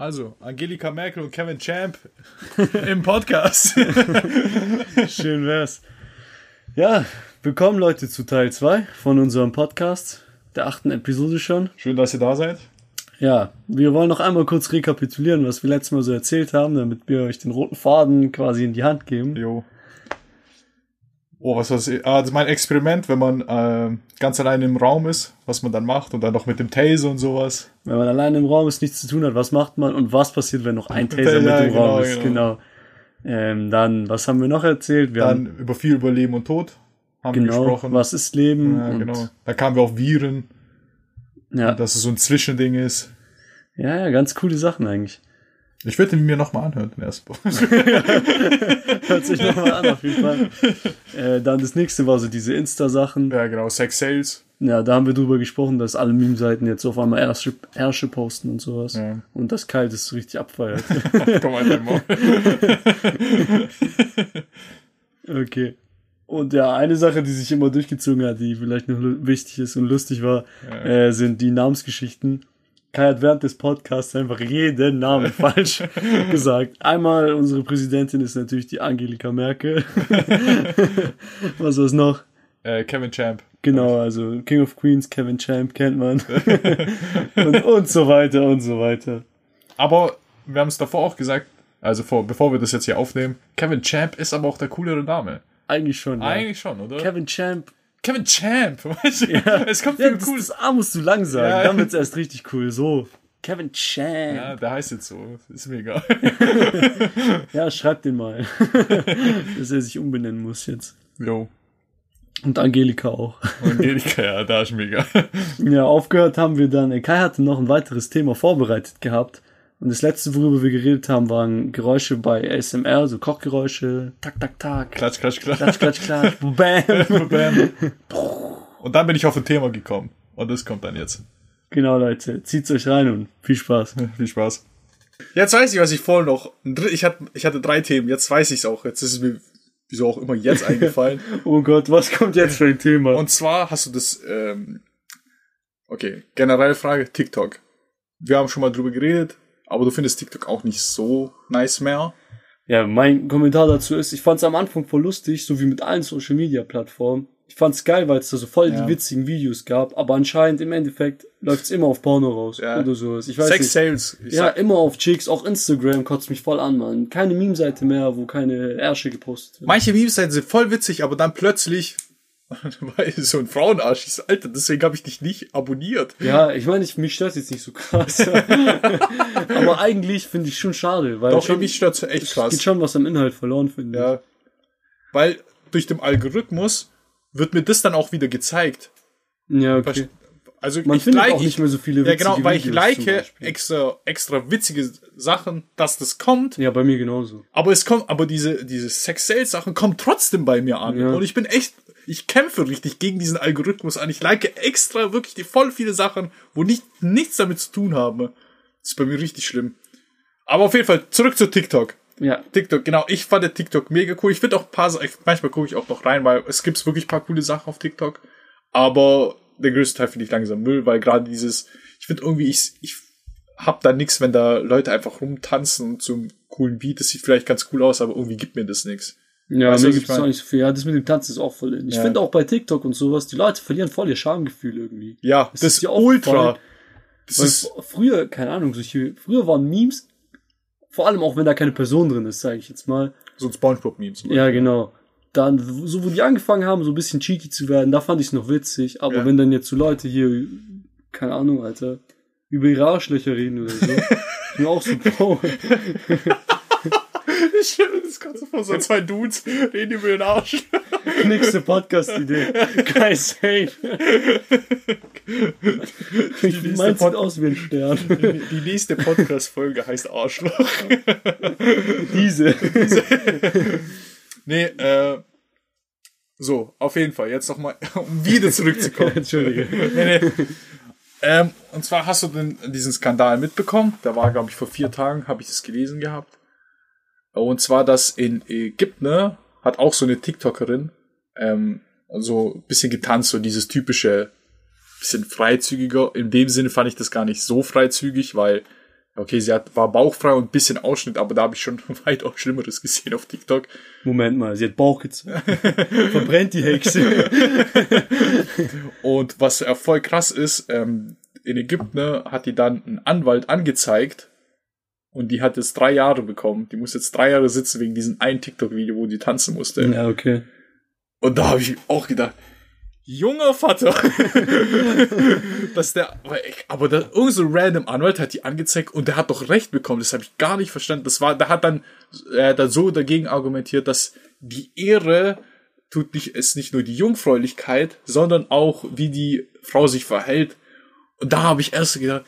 Also, Angelika Merkel und Kevin Champ im Podcast. Schön wär's. Ja, willkommen Leute zu Teil 2 von unserem Podcast, der achten Episode schon. Schön, dass ihr da seid. Ja, wir wollen noch einmal kurz rekapitulieren, was wir letztes Mal so erzählt haben, damit wir euch den roten Faden quasi in die Hand geben. Jo. Oh, was war das? Ah, das ist mein Experiment, wenn man äh, ganz allein im Raum ist, was man dann macht und dann noch mit dem Taser und sowas. Wenn man allein im Raum ist, nichts zu tun hat, was macht man und was passiert, wenn noch ein Taser Ja, mit im genau, Raum ist? genau. Genau. Ähm, dann, was haben wir noch erzählt? Wir Dann haben über viel über Leben und Tod haben wir genau, gesprochen. was ist Leben? Ja, genau. Da kamen wir auf Viren, Ja, dass es so ein Zwischending ist. ja, ja, ganz coole Sachen eigentlich. Ich würde ihn mir nochmal anhören, den ersten Hört sich nochmal an, auf jeden Fall. Äh, dann das nächste war so diese Insta-Sachen. Ja, genau, Sex Sales. Ja, da haben wir drüber gesprochen, dass alle Meme-Seiten jetzt auf einmal Ärsche posten und sowas. Ja. Und das Kyle das so richtig abfeiert. Komm mal, dein Maul. okay. Und ja, eine Sache, die sich immer durchgezogen hat, die vielleicht noch wichtig ist und lustig war, äh, sind die Namensgeschichten. Kai hat während des Podcasts einfach jeden Namen falsch gesagt. Einmal, unsere Präsidentin ist natürlich die Angelika Merkel. Was war's noch? Äh, Kevin Champ. Genau, also King of Queens, Kevin Champ kennt man. und, und so weiter und so weiter. Aber wir haben es davor auch gesagt, also vor, bevor wir das jetzt hier aufnehmen, Kevin Champ ist aber auch der coolere Name. Eigentlich schon. Ja. Eigentlich schon, oder? Kevin Champ. Kevin Champ. Weißt du? Es kommt Ja, viel das, cool. das A musst du lang sagen. Ja. Dann wird's erst richtig cool. So. Kevin Champ. Ja, der heißt jetzt so. Ist mir egal. Ja, schreib den mal. Dass er sich umbenennen muss jetzt. Jo. Und Angelika auch. Angelika, ja, da ist mir egal. Ja, aufgehört haben wir dann. Kai hatte noch ein weiteres Thema vorbereitet gehabt. Und das letzte, worüber wir geredet haben, waren Geräusche bei ASMR, so Kochgeräusche. Tak, tak, tak. Klatsch, klatsch, klatsch. Klatsch, klatsch, klatsch. Bam. Bam. Und dann bin ich auf ein Thema gekommen. Und das kommt dann jetzt. Genau, Leute. Zieht's euch rein und viel Spaß. Viel Spaß. Jetzt weiß ich, was ich vorhin noch. Ich hatte, ich hatte drei Themen, jetzt weiß ich es auch. Jetzt ist es mir, wieso auch immer, jetzt eingefallen. Oh Gott, was kommt jetzt für ein Thema? Und zwar hast du das, ähm, okay, generelle Frage, TikTok. Wir haben schon mal drüber geredet, aber du findest TikTok auch nicht so nice mehr. Ja, mein Kommentar dazu ist, ich fand's am Anfang voll lustig, so wie mit allen Social Media Plattformen. Ich fand's geil, weil es da so voll Ja. die witzigen Videos gab, aber anscheinend im Endeffekt läuft's immer auf Porno raus Ja. oder sowas. Ich weiß Sex nicht. Sales. Ich Ja, immer auf Chicks, auch Instagram kotzt mich voll an, Mann. Keine Meme-Seite mehr, wo keine Ärsche gepostet wird. manche Memes-Seiten sind voll witzig, aber dann plötzlich, weil so ein Frauenarsch ist, Alter, deswegen habe ich dich nicht abonniert. Ja, ich meine, ich, mich stört's jetzt nicht so krass. aber eigentlich finde ich schon schade, weil Doch, schon, mich stört's echt krass. geht schon was am Inhalt verloren, finde ich. Ja. Weil durch den Algorithmus wird mir das dann auch wieder gezeigt. Ja, okay. Also Man ich findet like, auch nicht mehr so viele Ja, genau, witzige weil ich like extra, extra witzige Sachen, dass das kommt. Ja, bei mir genauso. Aber es kommt, aber diese, diese Sex-Sales-Sachen kommen trotzdem bei mir an. Ja. Und ich bin echt, ich kämpfe richtig gegen diesen Algorithmus an. Ich like extra wirklich die voll viele Sachen, wo nicht, nichts damit zu tun haben. Das ist bei mir richtig schlimm. Aber auf jeden Fall, zurück zu TikTok. Ja, TikTok, genau, ich fand TikTok mega cool. Ich finde auch ein paar, manchmal gucke ich auch noch rein, weil es gibt wirklich ein paar coole Sachen auf TikTok. Aber der größte Teil finde ich langsam Müll, weil gerade dieses, ich finde irgendwie, ich, ich hab da nix, wenn da Leute einfach rumtanzen zum coolen Beat. Das sieht vielleicht ganz cool aus, aber irgendwie gibt mir das nix. Ja, Weißt mir ich gibt's auch nicht so viel. Ja, das mit dem Tanzen ist auch voll in. Ich Ja. finde auch bei TikTok und sowas, die Leute verlieren voll ihr Schamgefühl irgendwie. Ja, das, ist ist dir ultra. Das ist, früher, keine Ahnung, solche, früher waren Memes, vor allem auch wenn da keine Person drin ist, sage ich jetzt mal. so ein Spongebob-Meme zum Ja, genau. Dann, so wo die angefangen haben, so ein bisschen cheeky zu werden, da fand ich noch witzig. Aber Ja. wenn dann jetzt so Leute hier, keine Ahnung, Alter, über ihre Arschlöcher reden oder so, ich bin auch so, Bro. Ich das Ganze vor, so zwei Dudes reden über den Arsch. Nächste Podcast-Idee. Geil, safe. Ich mein, sieht aus wie ein Stern. Die, die nächste Podcast-Folge heißt Arschloch. Diese. Nee, äh, so, auf jeden Fall, jetzt nochmal, um wieder zurückzukommen. Entschuldige. nee, nee. Ähm, und zwar hast du den, diesen Skandal mitbekommen. Da war, glaube ich, vor vier Tagen, habe ich das gelesen gehabt. Und zwar, dass in Ägypten ne, hat auch so eine TikTokerin ähm, so ein bisschen getanzt, so dieses typische, bisschen freizügiger. In dem Sinne fand ich das gar nicht so freizügig, weil Okay, sie hat, war bauchfrei und ein bisschen Ausschnitt, aber da habe ich schon weitaus Schlimmeres gesehen auf TikTok. Moment mal, sie hat Bauch gezeigt. Verbrennt die Hexe. und was voll krass ist, ähm, in Ägypten ne, hat die dann einen Anwalt angezeigt und die hat jetzt drei Jahre bekommen. Die muss jetzt drei Jahre sitzen wegen diesem einen TikTok-Video, wo die tanzen musste. Ja, okay. Und da habe ich auch gedacht, junger Vater. dass der, aber da, irgend so ein random Anwalt hat die angezeigt und der hat doch recht bekommen. Das habe ich gar nicht verstanden. Das war, der hat dann, äh, dann so dagegen argumentiert, dass die Ehre tut nicht, ist nicht nur die Jungfräulichkeit, sondern auch, wie die Frau sich verhält. Und da habe ich erst gedacht,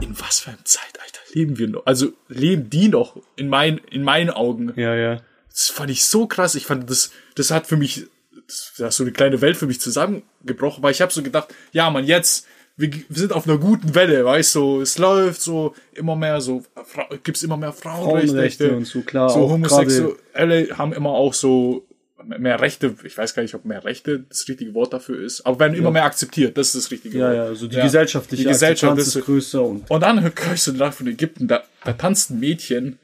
in was für einem Zeitalter leben wir noch? Also leben die noch in meinen, in meinen Augen. Ja, ja. Das fand ich so krass. Ich fand, das, das hat für mich, das hat so eine kleine Welt für mich zusammengebrochen, weil ich habe so gedacht, ja, man, jetzt, wir, wir sind auf einer guten Welle, weißt du, es läuft so immer mehr so, gibt's immer mehr Frauenrechte, Frauenrechte und so, klar. So Homosexuelle haben immer auch so mehr Rechte, ich weiß gar nicht, ob mehr Rechte das richtige Wort dafür ist, aber werden ja. immer mehr akzeptiert, das ist das richtige ja, Wort. Ja, also die ja. gesellschaftliche die Gesellschaft ist, ist größer und und dann hörst du da von Ägypten, da, da tanzt ein Mädchen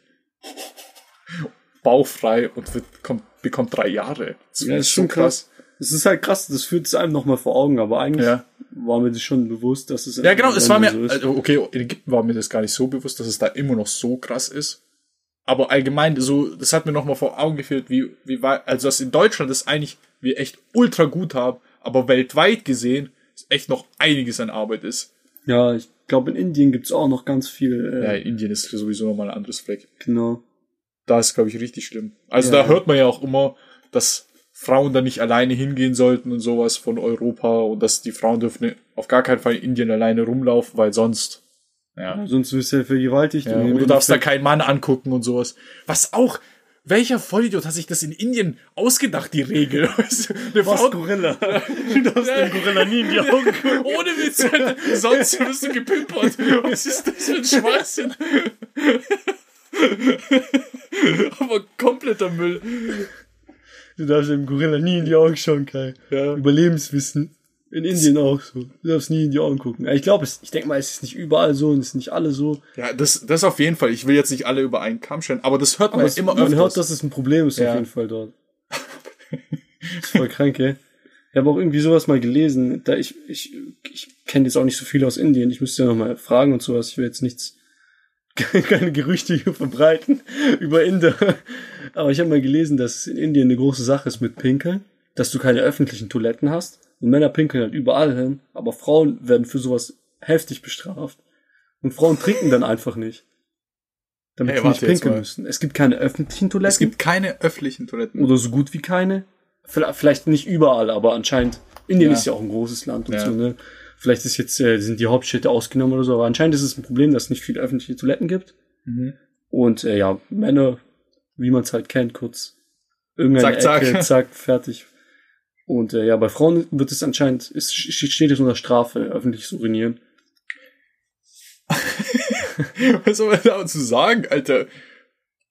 bauchfrei und wird, kommt, bekommt drei Jahre. Das ja, ist schon krass. Das ist halt krass, das führt es einem nochmal vor Augen, aber eigentlich ja. war mir das schon bewusst, dass es Ja, genau, es war mir, so also okay, in Ägypten war mir das gar nicht so bewusst, dass es da immer noch so krass ist aber allgemein so, das hat mir nochmal vor Augen geführt, wie, wie war, also dass in Deutschland das eigentlich wir echt ultra gut haben, aber weltweit gesehen ist echt noch einiges an Arbeit ist. Ja, ich glaube in Indien gibt's auch noch ganz viel. Äh, ja, in Indien ist sowieso nochmal ein anderes Fleck. Genau. Da ist, glaube ich, richtig schlimm. Also ja, da hört man ja auch immer, dass Frauen da nicht alleine hingehen sollten und sowas von Europa und dass die Frauen dürfen auf gar keinen Fall in Indien alleine rumlaufen, weil sonst ja. Sonst wirst du ja vergewaltigt. Ja, und du darfst da keinen Mann angucken und sowas. Was auch, welcher Vollidiot hat sich das in Indien ausgedacht, die Regel? Eine Was, Frau, Gorilla? Du darfst den Gorilla nie in die Augen gucken. Ohne Witz, sonst wirst du gepimpert. Was ist das für ein Schwachsinn? Aber kompletter Müll. Du darfst dem Gorilla nie in die Augen schauen, Kai. Ja. Überlebenswissen. In Indien auch so. Du darfst nie in die Augen gucken. Ich glaube, ich denke mal, es ist nicht überall so und es ist nicht alle so. Ja, das, das auf jeden Fall. Ich will jetzt nicht alle über einen Kamm stellen, aber das hört man aber immer öfter. Man hört, dass es ein Problem ist ja. auf jeden Fall dort. das ist voll krank, ey. Ich habe auch irgendwie sowas mal gelesen. Da ich, ich, ich kenne jetzt auch nicht so viel aus Indien. Ich müsste ja noch mal fragen und sowas. Ich will jetzt nichts, keine Gerüchte verbreiten über Inder. Aber ich habe mal gelesen, dass es in Indien eine große Sache ist mit Pinkeln, dass du keine öffentlichen Toiletten hast und Männer pinkeln halt überall hin, aber Frauen werden für sowas heftig bestraft. Und Frauen trinken dann einfach nicht. Damit hey, sie nicht pinkeln müssen. Es gibt keine öffentlichen Toiletten. Es gibt keine öffentlichen Toiletten. Oder so gut wie keine. Vielleicht nicht überall, aber anscheinend. Indien ja. ist ja auch ein großes Land und ja. so, ne? Vielleicht ist jetzt, äh, sind die Hauptstädte ausgenommen oder so, aber anscheinend ist es ein Problem, dass es nicht viele öffentliche Toiletten gibt. Mhm. Und äh, ja, Männer, wie man es halt kennt, kurz irgendeine zack, Ecke, zack. zack, fertig. Und äh, ja, bei Frauen wird es anscheinend, ist, steht es unter Strafe, öffentlich zu urinieren. Was soll man dazu sagen, Alter?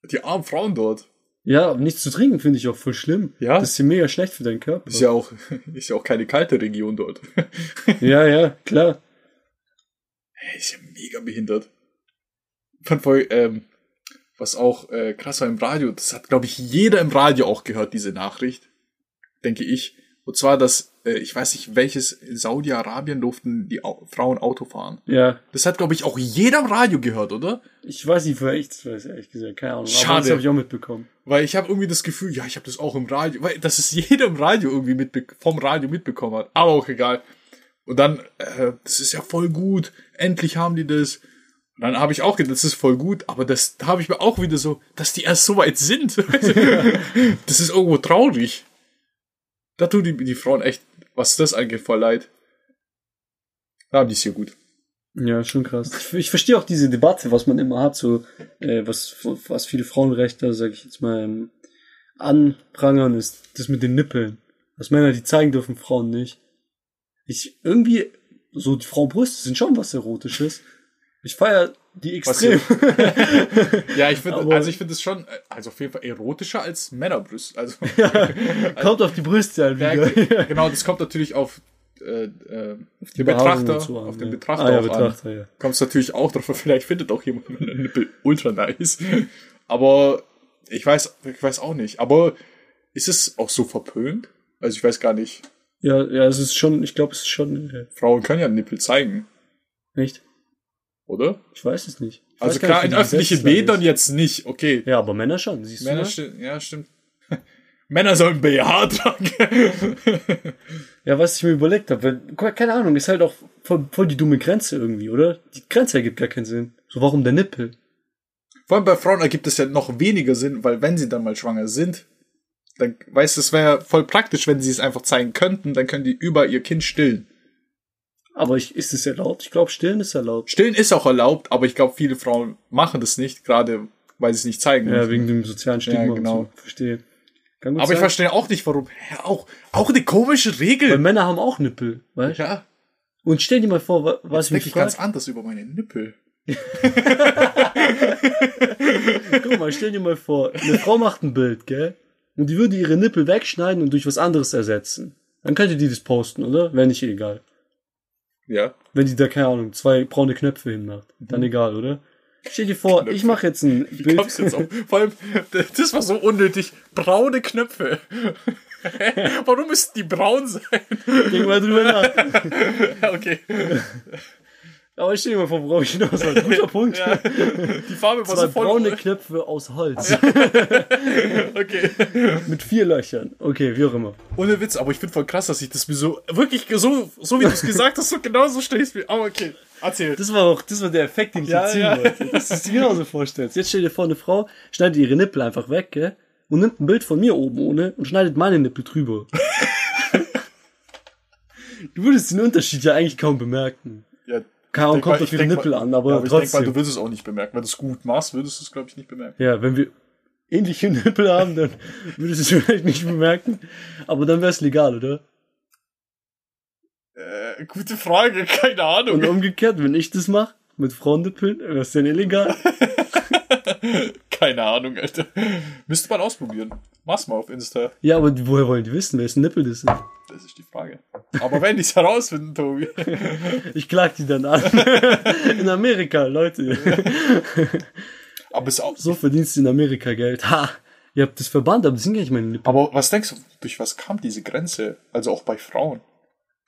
Die armen Frauen dort. Ja, nichts zu trinken finde ich auch voll schlimm. Ja. Das ist ja mega schlecht für deinen Körper. Ist ja auch, ist ja auch keine kalte Region dort. ja, ja, klar. Hey, ist ja mega behindert. Fand voll, ähm, was auch äh, krass war im Radio, das hat, glaube ich, jeder im Radio auch gehört, diese Nachricht. Denke ich. Und zwar, dass, äh, ich weiß nicht, welches, in Saudi-Arabien durften die Au Frauen Auto fahren. Ja. Das hat, glaube ich, auch jeder im Radio gehört, oder? Ich weiß nicht, wer ich das weiß, ehrlich gesagt. Keine Ahnung. Schade. Aber das habe ich auch mitbekommen. Weil ich habe irgendwie das Gefühl, ja, ich habe das auch im Radio, weil das ist jeder im Radio irgendwie mitbe vom Radio mitbekommen hat. Aber auch egal. Und dann, äh, das ist ja voll gut. Endlich haben die das. Und dann habe ich auch gedacht, das ist voll gut, aber das, da habe ich mir auch wieder so, dass die erst so weit sind. das ist irgendwo traurig. Da tun die, die Frauen echt, was das angeht, voll leid. Da haben die es hier gut. Ja, schon krass. Ich, ich verstehe auch diese Debatte, was man immer hat, so, äh, was, was viele Frauenrechte, sag ich jetzt mal, ähm, anprangern, ist das mit den Nippeln. Was Männer, die zeigen dürfen, Frauen nicht. Ich, irgendwie, so, die Frauenbrüste sind schon was Erotisches. Ich feier die extrem. ja, ich finde, also ich finde es schon, also auf jeden Fall erotischer als Männerbrüste. Also, ja, kommt auf die Brüste halt wieder. Genau, das kommt natürlich auf äh, äh, die den Betrachter, an, auf den ja. Betrachter Ah, ja, Betrachter, an. ja. Kommt es natürlich auch drauf, vielleicht findet auch jemand meine Nippel ultra nice. Aber ich weiß, ich weiß auch nicht. Aber ist es auch so verpönt? Also ich weiß gar nicht. Ja, ja, es ist schon, ich glaube, es ist schon, Frauen können ja Nippel zeigen, echt? Oder? Ich weiß es nicht. Ich Also klar, nicht, in öffentlichen Bädern jetzt nicht, okay. Ja, aber Männer schon, siehst Männer, du? sti- ja, stimmt. Männer sollen BH tragen. Ja, was ich mir überlegt habe, keine Ahnung, ist halt auch voll, voll die dumme Grenze irgendwie, oder? Die Grenze ergibt gar keinen Sinn. So, warum der Nippel? Vor allem bei Frauen ergibt es ja noch weniger Sinn, weil wenn sie dann mal schwanger sind, dann weißt du, es wäre voll praktisch, wenn sie es einfach zeigen könnten, dann können die über ihr Kind stillen. Aber ich, ist es erlaubt? Ich glaube, stillen ist erlaubt. Stillen ist auch erlaubt, aber ich glaube, viele Frauen machen das nicht, gerade weil sie es nicht zeigen. Ja, wegen dem sozialen Stigma Ja, genau. und so. Verstehe. Aber ich sein. verstehe auch nicht, warum. Ja, auch, auch eine komische Weil Regel. Männer haben auch Nippel, weißt du? Ja, Und stell dir mal vor, wa- was ich denke mich ich ganz anders über meine Nippel. Guck mal, stell dir mal vor, eine Frau macht ein Bild, gell? Und die würde ihre Nippel wegschneiden und durch was anderes ersetzen. Dann könnte die das posten, oder? Wäre nicht egal. Ja. Wenn die da, keine Ahnung, zwei braune Knöpfe hinmacht. Dann egal, oder? Stell dir vor, ich mache jetzt ein Wie Bild. kommst du jetzt auf? Vor allem, das war so unnötig. Braune Knöpfe. Warum müssten die braun sein? Denk mal drüber nach. Ja, okay. Aber stell dir mal vor, worauf ich hinaus will. Guter Punkt. Ja. Die Farbe war Zwei so voll. braune Knöpfe aus Holz. Okay. Mit vier Löchern. Okay, wie auch immer. Ohne Witz, aber ich finde voll krass, dass ich das mir so, wirklich so, so wie du es gesagt hast, so genau so stelle ich mir. Aber okay, erzähl. Das war auch, das war der Effekt, den ich Ja, erzielen ja. wollte. Dass du es dir genauso vorstellst. Jetzt stell dir vor, eine Frau schneidet ihre Nippel einfach weg, gell? Und nimmt ein Bild von mir oben ohne und schneidet meine Nippel drüber. du würdest den Unterschied ja eigentlich kaum bemerken. Denk kommt ich ihre denk Nippel mal- an, aber, ja, aber ich denke trotzdem. mal, du würdest es auch nicht bemerken. Wenn du es gut machst, würdest du es, glaube ich, nicht bemerken. ja, wenn wir ähnliche Nippel haben, dann würdest du es vielleicht nicht bemerken. Aber dann wäre es legal, oder? Äh, gute Frage, keine Ahnung. Und umgekehrt, wenn ich das mache, mit Frauennippeln, wäre es dann illegal. Keine Ahnung, Alter. Müsste man ausprobieren. Mach's mal auf Insta. Ja, aber woher wollen die wissen, wessen Nippel das sind? Das ist die Frage. Aber wenn die es herausfinden, Tobi. Ich klag die dann an. In Amerika, Leute. Aber es auch. So verdienst du in Amerika Geld. Ha! Ihr habt das verbannt, aber das sind gar nicht meine Nippel. Aber was denkst du, durch was kam diese Grenze? Also auch bei Frauen?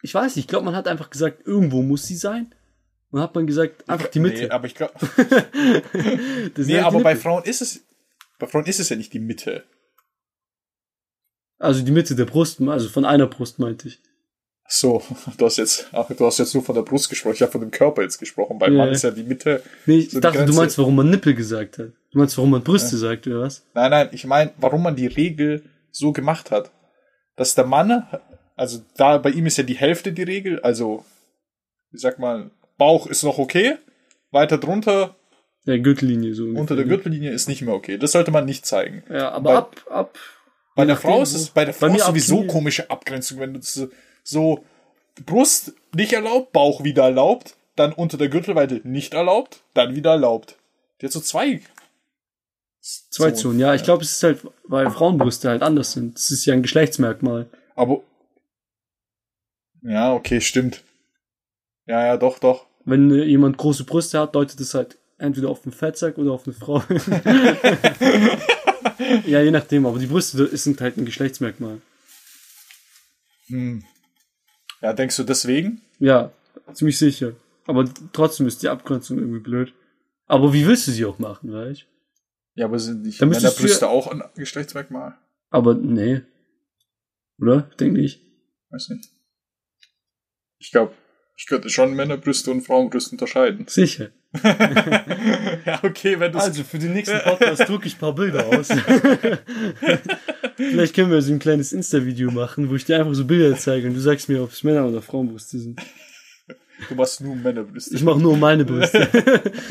Ich weiß nicht, ich glaube, man hat einfach gesagt, irgendwo muss sie sein. Und hat man gesagt, einfach die Mitte. Nee, aber ich glaube. Nee, halt aber bei. Frauen ist es. Bei Frauen ist es ja nicht die Mitte. Also die Mitte der Brust, also von einer Brust meinte ich. So, du hast jetzt, ach, du hast jetzt nur von der Brust gesprochen. Ich habe von dem Körper jetzt gesprochen. Beim Ja. Mann ist ja die Mitte. Nee, ich So dachte, du meinst, warum man Nippel gesagt hat. Du meinst, warum man Brüste sagt, oder was? Nein, nein, ich meine, warum man die Regel so gemacht hat. Dass der Mann, also da bei ihm ist ja die Hälfte die Regel, also, wie sagt man, Bauch ist noch okay, weiter drunter, Der Gürtellinie so. unter der ungefähr, Gürtellinie ist nicht mehr okay. Das sollte man nicht zeigen. ne? Ja, aber Bei- ab, ab. Bei der nachdem, Frau ist es, bei der Frau sowieso komische Abgrenzung, wenn du so, Brust nicht erlaubt, Bauch wieder erlaubt, dann unter der Gürtelweite nicht erlaubt, dann wieder erlaubt. Die hat so zwei. Zwei Zonen, ja. Ich glaube, es ist halt, weil Frauenbrüste halt anders sind. Das ist ja ein Geschlechtsmerkmal. Aber. Ja, okay, stimmt. Ja, ja, doch, doch. Wenn äh, jemand große Brüste hat, deutet es halt entweder auf einen Fettsack oder auf eine Frau. ja, je nachdem, aber die Brüste sind halt ein Geschlechtsmerkmal. Hm. Ja, denkst du deswegen? Ja, ziemlich sicher. Aber trotzdem ist die Abgrenzung irgendwie blöd. Aber wie willst du sie auch machen, weißt Ja, aber sind nicht Da müsstest du Männerbrüste ja- auch ein Geschlechtsmerkmal? Aber nee. Oder? Denk nicht. Weiß nicht. Ich glaube, ich könnte schon Männerbrüste und Frauenbrüste unterscheiden. Sicher. ja, okay, wenn du Also für den nächsten Podcast drucke ich ein paar Bilder aus. Vielleicht können wir so ein kleines Insta-Video machen, wo ich dir einfach so Bilder zeige und du sagst mir, ob es Männer- oder Frauenbrüste sind. du machst nur Männerbrüste. Ich mache nur meine Brüste.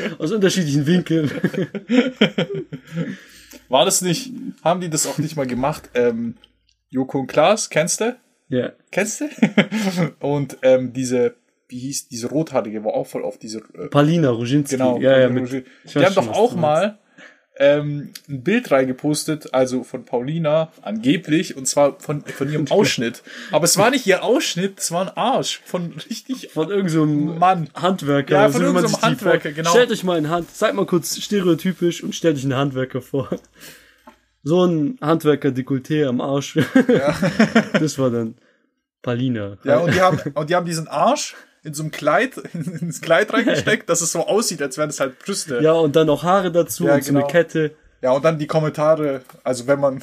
Aus unterschiedlichen Winkeln. War das nicht, haben die das auch nicht mal gemacht? Ähm, Joko und Klaas, kennst du? Ja. Kennst du? und ähm, diese, wie hieß, diese rothaarige war auch voll auf diese äh, Palina Roginski. Genau. Ja, ja, die mit, die haben doch auch mal ähm, ein Bild reingepostet, also von Paulina, angeblich, und zwar von, von ihrem Ausschnitt. Aber es war nicht ihr Ausschnitt, es war ein Arsch von richtig Von irgendeinem so Mann. Handwerker. Ja, so von man irgendeinem die Handwerker, genau. Stellt euch mal einen Hand, seid mal kurz stereotypisch und stellt euch einen Handwerker vor. So ein Handwerker-Dekolleté am Arsch. das war dann Palina. Ja, und die haben, und die haben diesen Arsch in so einem Kleid, ins Kleid reingesteckt, dass es so aussieht, als wären es halt Brüste. Ja, und dann noch Haare dazu Ja, und so eine genau. Kette. Ja, und dann die Kommentare, also wenn man,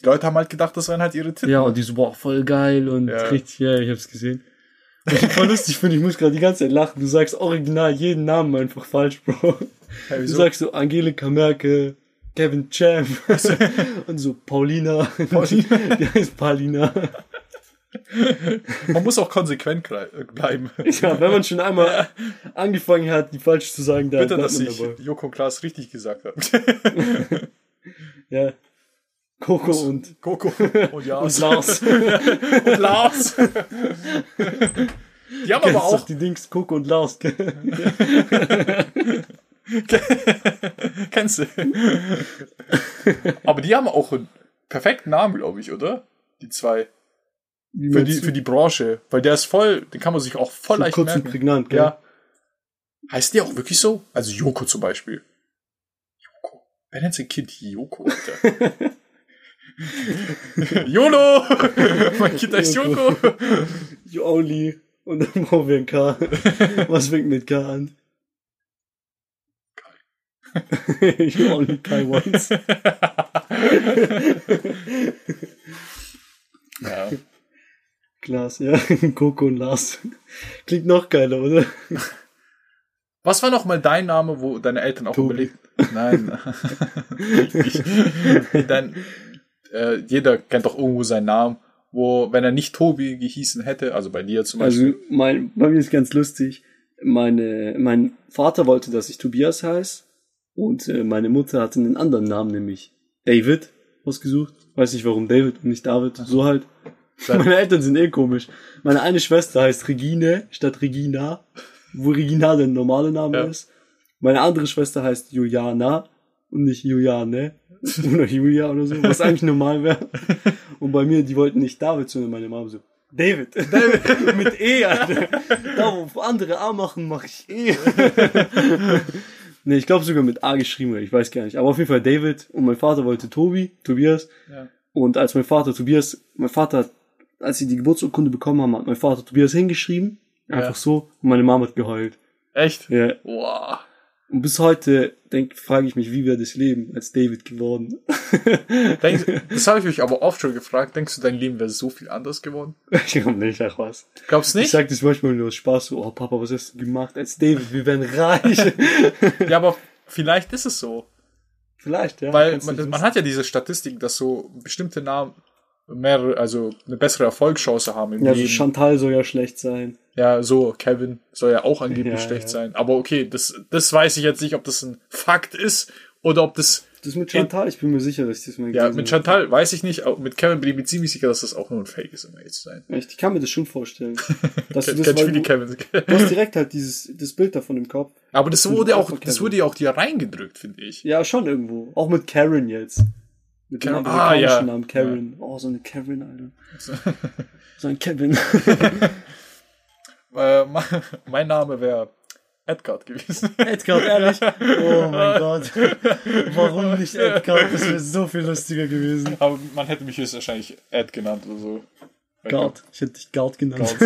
die Leute haben halt gedacht, das wären halt ihre Titten. Ja, und die so, boah, voll geil und Ja. richtig, ja, ich hab's gesehen. Was ich voll lustig finde, ich muss gerade die ganze Zeit lachen. Du sagst original jeden Namen einfach falsch, Bro. Ja, Du sagst so Angelika Merkel, Kevin Champ und so Paulina. Paulina. Die heißt Paulina. Man muss auch konsequent äh, bleiben. Ja, wenn man schon einmal angefangen hat, die falsch zu sagen, dann Bitte, dass ich dabei. Joko Klaas richtig gesagt habe. Ja. Coco und, Coco und ja. und Lars. und Lars. Die haben aber auch, die Dings, Coco und Lars. kennst du. Aber die haben auch einen perfekten Namen, glaube ich, oder? Die zwei. Für die, für die Branche. Weil der ist voll, den kann man sich auch voll so leicht kurz und merken. prägnant, gell? Ja. Heißt die auch wirklich so? Also Joko zum Beispiel. Joko. Wer nennt sein Kind Joko, Alter? YOLO! mein Kind heißt Joko. You only. Und dann brauchen wir ein K. Was fängt mit K an? you only Kai once. ja. Klaas, ja. Coco und Lars. Klingt noch geiler, oder? Was war noch mal dein Name, wo deine Eltern auch Tobi. überlegt? Nein. ich, Dein, äh, jeder kennt doch irgendwo seinen Namen, wo, wenn er nicht Tobi gehießen hätte, also bei dir zum Beispiel. Also, mein, bei mir ist ganz lustig. Meine, mein Vater wollte, dass ich Tobias heiße. Und äh, meine Mutter hatte einen anderen Namen, nämlich David, ausgesucht. Weiß nicht warum David und nicht David. So halt. Meine Eltern sind eh komisch. Meine eine Schwester heißt Regine statt Regina, wo Regina der normale Name Ja. ist. Meine andere Schwester heißt Juliana und nicht Juliane oder Julia oder so, was eigentlich normal wäre. Und bei mir, die wollten nicht David, sondern meine Mama so, David. David. Mit E, Alter. Da, wo andere A machen, mache ich E. nee, ich glaube sogar mit A geschrieben, ich weiß gar nicht. Aber auf jeden Fall David und mein Vater wollte Tobi, Tobias. Ja. Und als mein Vater Tobias, mein Vater, hat- als sie die Geburtsurkunde bekommen haben, hat mein Vater Tobias hingeschrieben. Einfach Ja. so. Und meine Mama hat geheult. Echt? Ja. Boah. Und bis heute denk, frage ich mich, wie wäre das Leben als David geworden? Denkst, das habe ich mich aber oft schon gefragt. Denkst du, dein Leben wäre so viel anders geworden? ich glaube nicht, ach was. Glaubst du Ich nicht? sag das manchmal nur aus Spaß so, oh Papa, was hast du gemacht als David? Wir werden reich. Ja, aber vielleicht ist es so. Vielleicht, ja. Weil man, nicht man hat ja diese Statistik, dass so bestimmte Namen mehrere, also eine bessere Erfolgschance haben im Ja, Leben. Chantal soll ja schlecht sein. Ja, so, Kevin soll ja auch angeblich Ja, schlecht ja. sein. Aber okay, das, das weiß ich jetzt nicht, ob das ein Fakt ist oder ob das. Das mit Chantal, ich bin mir sicher, dass ich das mal Ja, mit habe. Chantal weiß ich nicht, auch mit Kevin bin ich mir ziemlich sicher, dass das auch nur ein Fake ist, um ehrlich zu sein. Echt, ich kann mir das schon vorstellen. Dass du das, kennt weil du, Kevins. du hast direkt halt dieses, das Bild davon im Kopf. Aber das Das wurde auch, das Kevin. wurde ja auch dir reingedrückt, finde ich. Ja, schon irgendwo. Auch mit Karen jetzt. Mit dem Karen- amerikanischen ah, ja. Namen Karen. Oh, so eine Karen, Alter. so ein Kevin. Äh, mein, Name wäre Edgard gewesen. Edgar, ehrlich? Oh mein Gott. Warum nicht Edgar? Das wäre so viel lustiger gewesen. Aber man hätte mich höchstwahrscheinlich Ed genannt oder so. Gard. Ich hätte dich Gard genannt.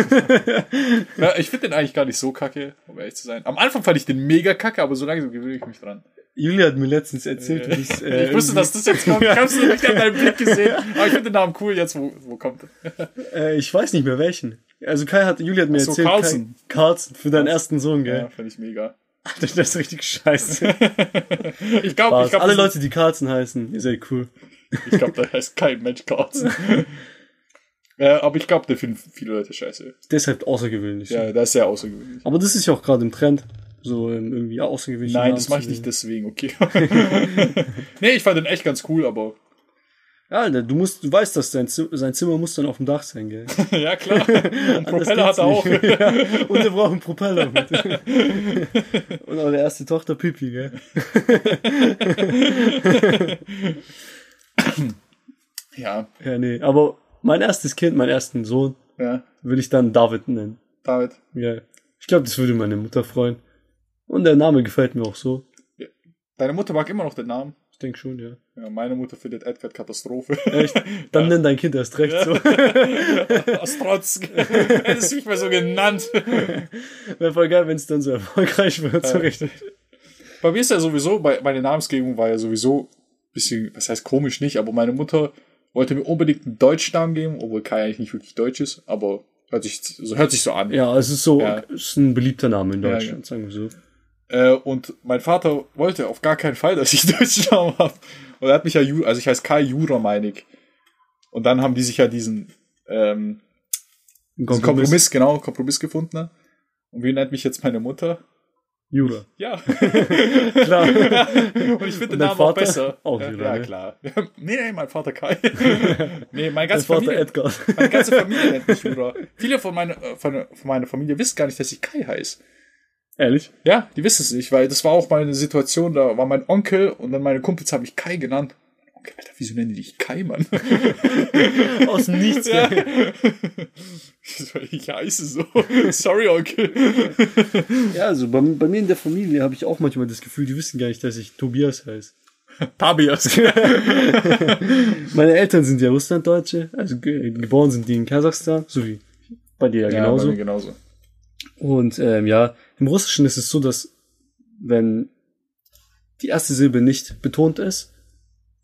Ja, ich finde den eigentlich gar nicht so kacke, um ehrlich zu sein. Am Anfang fand ich den mega kacke, aber so langsam gewöhne ich mich dran. Julia hat mir letztens erzählt, wie es, äh, ich wusste, dass das jetzt kommt. Ich hab's nicht an deinem Blick gesehen. Aber ich finde den Namen cool jetzt, wo, wo kommt er? Äh, ich weiß nicht mehr welchen. Also Kai hat, Julia hat mir so, erzählt, Carlson. Kai, Carlson für deinen ersten Sohn, Ja, gell? finde ich mega. Das ist richtig scheiße. Ich glaube, ich Spaß. glaub, Alle Leute, die Carlson heißen, ihr seid cool. ich glaube, da heißt kein Mensch Carlson. äh, aber ich glaube, der finden viele Leute scheiße. Deshalb außergewöhnlich. Ja, das ist sehr außergewöhnlich. Aber das ist ja auch gerade im Trend. So irgendwie außergewöhnlich. Nein, das mache ich nicht deswegen, okay. nee, ich fand den echt ganz cool, aber Ja, ne, du musst, du weißt, dass sein, Zimmer, sein Zimmer muss dann auf dem Dach sein, gell? ja, klar. Und Propeller hat er auch. ja, und braucht einen Propeller mit. und eure erste Tochter Pipi, gell? ja. Ja, nee. Aber mein erstes Kind, meinen ersten Sohn, Ja. würde ich dann David nennen. David. Ja. Ich glaube, das würde meine Mutter freuen. Und der Name gefällt mir auch so. Deine Mutter mag immer noch den Namen. Ich denke schon, ja. Ja, meine Mutter findet Edward Katastrophe. Echt? Dann nenn dein Kind erst recht so. Aus Trotz. Hättest du mich mal so genannt. Wäre voll geil, wenn es dann so erfolgreich wird. So richtig. Bei mir ist ja sowieso, bei, meine Namensgebung war ja sowieso ein bisschen, was heißt komisch nicht, aber meine Mutter wollte mir unbedingt einen deutschen Namen geben, obwohl Kai eigentlich nicht wirklich deutsch ist, aber hört sich so, hört sich so an. Ja, es ist so, Ja. es ist ein beliebter Name in Ja, Deutschland, sagen wir so. Äh, und mein Vater wollte auf gar keinen Fall, dass ich deutschen Namen habe. Und er hat mich ja, also ich heiße Kai Jura, meine ich. Und dann haben die sich ja diesen, ähm, diesen Kompromiss, genau, Kompromiss gefunden. Ne? Und wie nennt mich jetzt meine Mutter? Jura. Ja. Klar. Und ich finde den Namen auch Vater? besser. Auch Jura, ja, ne? klar. nee, nee, mein Vater Kai. nee, meine ganze Vater Familie. Edgar. Meine ganze Familie nennt mich Jura. Viele von meiner, äh, von, von meiner Familie wissen gar nicht, dass ich Kai heiße. Ehrlich? Ja, die wissen es nicht, weil das war auch mal eine Situation, da war mein Onkel und dann meine Kumpels haben mich Kai genannt. Okay, Alter, wieso nennen die dich Kai, Mann? Aus dem Nichts, ja. ich heiße so. Sorry, Onkel. Ja, also bei, bei mir in der Familie habe ich auch manchmal das Gefühl, die wissen gar nicht, dass ich Tobias heiße. Tabias. Meine Eltern sind ja Russlanddeutsche, also ge geboren sind die in Kasachstan, so wie bei dir ja, Ja, genauso. bei mir genauso. Und ähm, ja, im Russischen ist es so, dass wenn die erste Silbe nicht betont ist,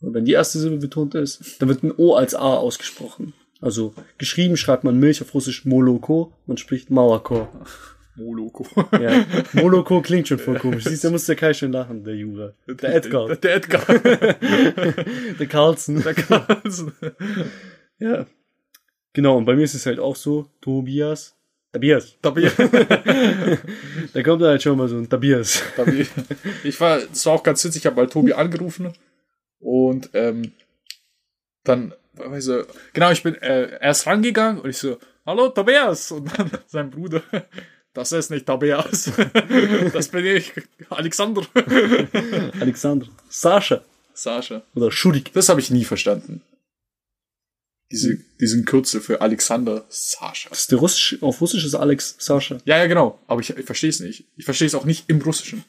oder wenn die erste Silbe betont ist, dann wird ein O als A ausgesprochen. Also geschrieben schreibt man Milch auf Russisch Moloko, man spricht Malako. Moloko. Ja, Moloko klingt schon voll komisch. Siehst du, da muss der Kai schon lachen, der Jura. Der Edgar, Der Edgar. der Carlson. Der Carlsen. Ja. Genau, und bei mir ist es halt auch so, Tobias, Tobias. Tabias. Da kommt halt schon mal so ein Tobias. Ich war, das war auch ganz witzig, ich habe mal Tobi angerufen und ähm, dann, weißt du, genau, ich bin äh, erst rangegangen und ich so, hallo Tobias und dann sein Bruder, das ist nicht Tobias, das bin ich, Alexander. Alexander. Sascha. Sascha. Oder Schurik. Das habe ich nie verstanden. Diese, diesen Kürzel für Alexander Sascha. Das ist der Russisch, auf Russisch ist Alex Sascha. Ja, ja, genau. Aber ich, ich verstehe es nicht. Ich verstehe es auch nicht im Russischen.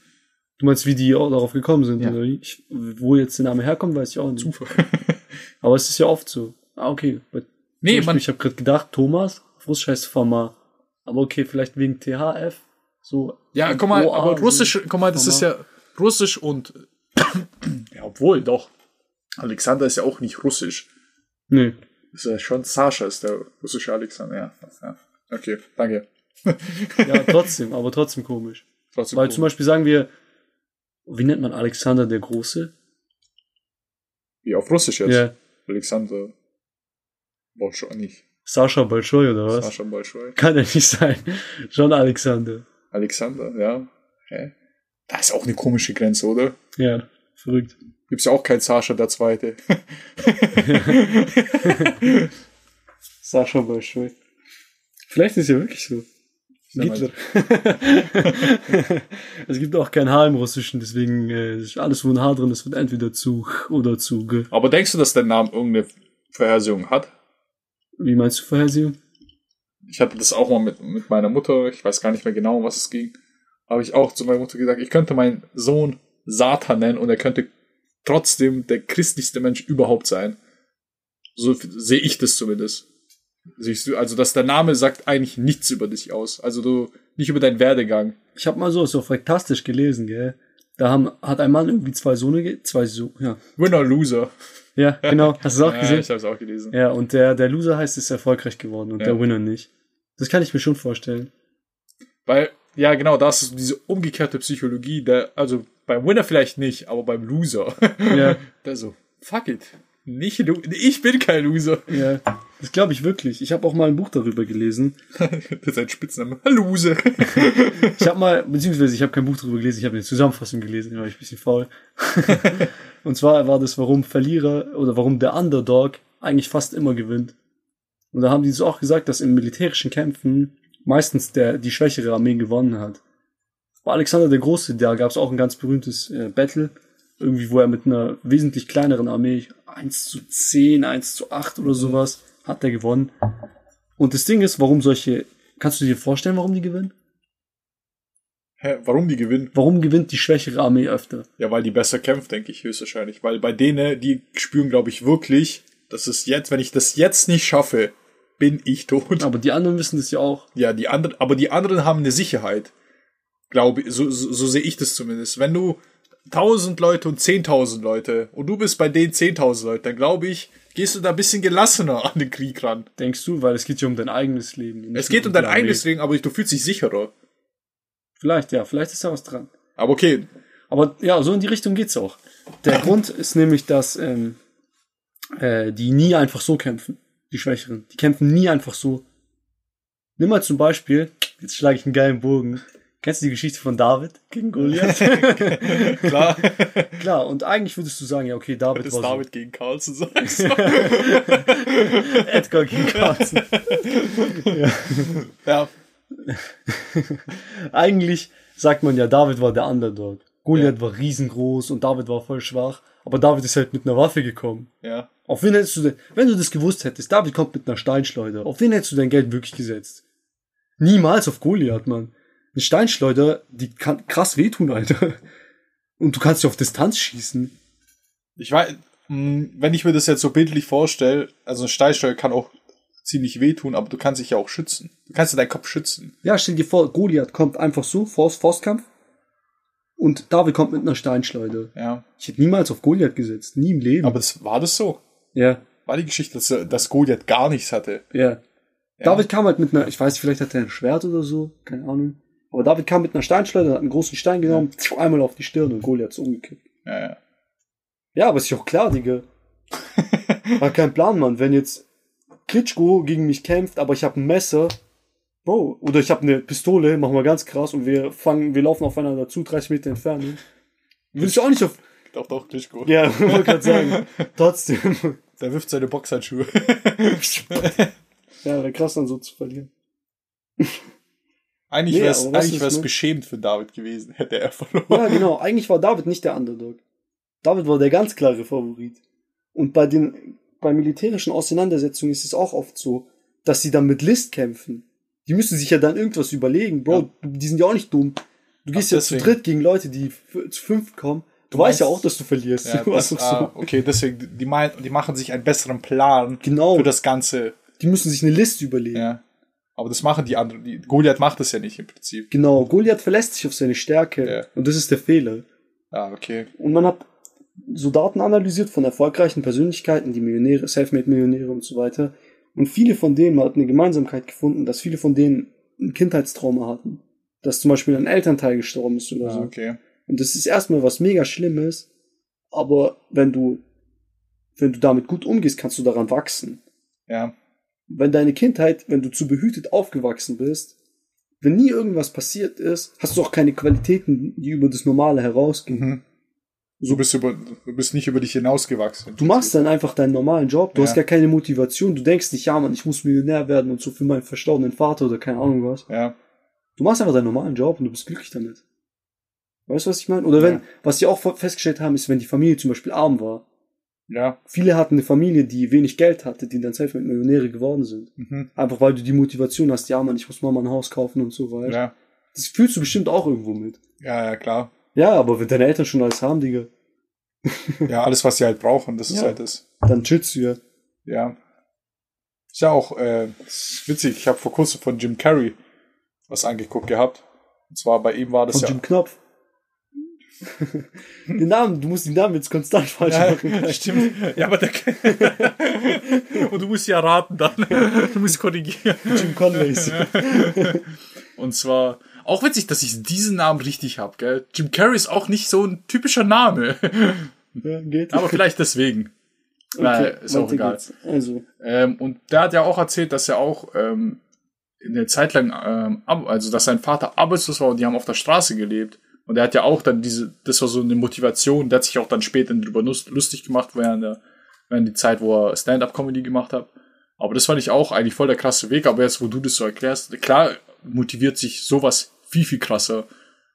Du meinst, wie die auch darauf gekommen sind, Ja. Ich, wo jetzt der Name herkommt, weiß ich auch nicht. Zufall. Aber es ist ja oft so. Ah, okay. Bei- Nee, Beispiel, man, ich habe gerade gedacht, Thomas, auf Russisch heißt Fama. Aber okay, vielleicht wegen THF. So. Ja, guck mal, aber. Russisch, guck mal, das Mama. ist ja Russisch und ja, obwohl doch. Alexander ist ja auch nicht Russisch. Nee. Das ist ja schon Sascha ist der russische Alexander. Ja, ja. Okay, danke. Ja, trotzdem, aber trotzdem komisch. Trotzdem Weil cool. zum Beispiel sagen wir, wie nennt man Alexander der Große? Wie auf Russisch jetzt. Ja. Alexander Bolschoi nicht. Sascha Bolschoi oder was? Sascha Bolschoi. Kann ja nicht sein. Schon Alexander. Alexander, ja. Hä? Da ist auch eine komische Grenze, oder? Ja, verrückt. Gibt's ja auch kein Sascha der Zweite. Sascha Bolschoi. Vielleicht ist ja wirklich so. Hitler. es gibt auch kein H im Russischen, deswegen äh, ist alles, wo ein H drin ist, wird entweder zu oder zu. G. Aber denkst du, dass der Name irgendeine Vorhersehung hat? Wie meinst du Vorhersehung? Ich hatte das auch mal mit, mit meiner Mutter, ich weiß gar nicht mehr genau, um was es ging. Habe ich auch zu meiner Mutter gesagt, ich könnte meinen Sohn Satan nennen und er könnte trotzdem der christlichste Mensch überhaupt sein. So sehe ich das zumindest. Siehst du, also dass der Name sagt eigentlich nichts über dich aus. Also du, nicht über deinen Werdegang. Ich habe mal so, so fantastisch gelesen, gell? Da haben, hat ein Mann irgendwie zwei Sohne, zwei so, ja. Winner, Loser. Ja, genau. Hast du es auch Ja, gesehen? ich habe es auch gelesen. Ja, und der, der Loser heißt, ist erfolgreich geworden und Ja. der Winner nicht. Das kann ich mir schon vorstellen. Weil, ja genau, das ist diese umgekehrte Psychologie, der, also beim Winner vielleicht nicht, aber beim Loser. Ja, der so, fuck it. Nicht, Lo- ich bin kein Loser. ja. Das glaube ich wirklich. Ich habe auch mal ein Buch darüber gelesen. Das ist ein Spitzname. Loser. Ich habe mal, beziehungsweise ich habe kein Buch darüber gelesen, ich habe eine Zusammenfassung gelesen, da war ich ein bisschen faul. Und zwar war das, warum Verlierer oder warum der Underdog eigentlich fast immer gewinnt. Und da haben die so auch gesagt, dass in militärischen Kämpfen meistens der die schwächere Armee gewonnen hat. Bei Alexander der Große, da gab es auch ein ganz berühmtes äh, Battle, irgendwie, wo er mit einer wesentlich kleineren Armee 1 zu 10, 1 zu 8 oder sowas, hat er gewonnen. Und das Ding ist, warum solche, kannst du dir vorstellen, warum die gewinnen? Hä, warum die gewinnen? Warum gewinnt die schwächere Armee öfter? Ja, weil die besser kämpft, denke ich höchstwahrscheinlich. Weil bei denen, die spüren, glaube ich, wirklich, dass es jetzt, wenn ich das jetzt nicht schaffe, bin ich tot. Aber die anderen wissen das ja auch. Ja, die anderen, aber die anderen haben eine Sicherheit. Glaube, so, so, so sehe ich das zumindest. Wenn du 1000 Leute und 10.000 Leute und du bist bei denen 10.000 Leute, dann glaube ich, gehst du da ein bisschen gelassener an den Krieg ran. Denkst du, weil es geht ja um dein eigenes Leben. Es geht um dein eigenes Leben, aber du fühlst dich sicherer. Vielleicht, ja, vielleicht ist da was dran. Aber okay. Aber ja, so in die Richtung geht's auch. Der Grund ist nämlich, dass ähm, äh, die nie einfach so kämpfen, die Schwächeren. Die kämpfen nie einfach so. Nimm mal zum Beispiel, jetzt schlage ich einen geilen Bogen. Kennst du die Geschichte von David gegen Goliath? Klar. Klar, und eigentlich würdest du sagen, ja, okay, David Das war David so. gegen Carlson sagst. Edgar gegen Carlson. ja. Eigentlich sagt man ja, David war der Underdog. Goliath war riesengroß und David war voll schwach. Aber David ist halt mit einer Waffe gekommen. Ja. Auf wen hättest du denn, wenn du das gewusst hättest, David kommt mit einer Steinschleuder, auf wen hättest du dein Geld wirklich gesetzt? Niemals auf Goliath, Mann. Eine Steinschleuder, die kann krass wehtun, Alter. Und du kannst ja auf Distanz schießen. Ich weiß, mh, wenn ich mir das jetzt so bildlich vorstelle, also ein Steinsteuer kann auch ziemlich wehtun, aber du kannst dich ja auch schützen. Du kannst ja deinen Kopf schützen. Ja, stell dir vor, Goliath kommt einfach so, Faust, Faustkampf. Und David kommt mit einer Steinschleuder. Ja. Ich hätte niemals auf Goliath gesetzt. Nie im Leben. Aber das, war das so? ja, War die Geschichte, dass, dass Goliath gar nichts hatte? ja. David kam halt mit einer, ich weiß, vielleicht hat er ein Schwert oder so, keine Ahnung. Aber David kam mit einer Steinschleuder, hat einen großen Stein genommen, pf, einmal auf die Stirn und Goliath ist umgekippt. Ja, ja. Ja, aber ist ja auch klar, Digga. War kein Plan, Mann. Wenn jetzt Klitschko gegen mich kämpft, aber ich habe ein Messer, Bro, oder ich habe eine Pistole, machen wir ganz krass und wir fangen, wir laufen aufeinander zu, 30 Meter Entfernung. Würde ich auch nicht auf, Doch, doch, Klitschko. ja, wollte gerade sagen. Trotzdem. Der wirft seine Boxhandschuhe. Ja, wäre krass dann so zu verlieren. Eigentlich Nee, eigentlich wär's ne? beschämend für David gewesen, hätte er verloren. Ja, genau. Eigentlich war David nicht der Underdog. David war der ganz klare Favorit. Und bei den, bei militärischen Auseinandersetzungen ist es auch oft so, dass sie dann mit List kämpfen. Die müssen sich ja dann irgendwas überlegen. Bro, die sind ja auch nicht dumm. Du gehst Ach, ja zu deswegen. dritt gegen Leute, die zu fünf kommen. Du, Du weißt ja auch, dass du verlierst. Ja, das, doch ah, so. okay, deswegen, die, die machen sich einen besseren Plan Genau. für das Ganze. Die müssen sich eine List überlegen. Ja. Aber das machen die anderen. Die, Goliath macht das ja nicht im Prinzip. Genau. Goliath verlässt sich auf seine Stärke. Ja. Und das ist der Fehler. Ah, okay. Und man hat so Daten analysiert von erfolgreichen Persönlichkeiten, die Millionäre, Selfmade-Millionäre und so weiter. Und viele von denen, man hat eine Gemeinsamkeit gefunden, dass viele von denen ein Kindheitstrauma hatten. Dass zum Beispiel ein Elternteil gestorben ist oder Ah, so. okay. Und das ist erstmal was mega Schlimmes, aber wenn du, wenn du damit gut umgehst, kannst du daran wachsen. Ja. Wenn deine Kindheit, wenn du zu behütet aufgewachsen bist, wenn nie irgendwas passiert ist, hast du auch keine Qualitäten, die über das Normale herausgehen. Mhm. Du bist über, du bist nicht über dich hinausgewachsen. Du machst dann einfach deinen normalen Job, du Ja. hast gar keine Motivation, du denkst nicht, ja man, ich muss Millionär werden und so für meinen verstorbenen Vater oder keine Ahnung was. Ja. Du machst einfach deinen normalen Job und du bist glücklich damit. Weißt du, was ich meine? Oder wenn, Ja. was sie auch festgestellt haben, ist, wenn die Familie zum Beispiel arm war. Ja. Viele hatten eine Familie, die wenig Geld hatte, die dann selbst mit Millionäre geworden sind. Mhm. Einfach weil du die Motivation hast, ja man, ich muss Mama ein Haus kaufen und so weiter. Ja. Das fühlst du bestimmt auch irgendwo mit. Ja, ja, klar. Ja, aber wenn deine Eltern schon alles haben, Digga, Ja, alles, was sie halt brauchen, das ist Ja. halt das. dann chillst du ja. Ja. Ist ja auch äh, ist witzig. Ich habe vor kurzem von Jim Carrey was angeguckt gehabt. Und zwar bei ihm war das Von ja. Jim Knopf. Den Namen, du musst den Namen jetzt konstant falsch machen. Ja, stimmt. Ja, aber der Und du musst ja raten dann. Du musst korrigieren. Jim Conways. Und zwar auch witzig, dass ich diesen Namen richtig hab, gell? Jim Carrey ist auch nicht so ein typischer Name. Ja, geht. Aber vielleicht deswegen. Naja, ist auch egal. geht's. Also, Ähm, und der hat ja auch erzählt, dass er auch ähm, eine Zeit lang, ähm, also dass sein Vater arbeitslos war und die haben auf der Straße gelebt. Und er hat ja auch dann diese, das war so eine Motivation, der hat sich auch dann später darüber lustig gemacht, während, der, während die Zeit, wo er Stand-Up-Comedy gemacht hat. Aber das fand ich auch eigentlich voll der krasse Weg, aber jetzt, wo du das so erklärst, klar motiviert sich sowas viel, viel krasser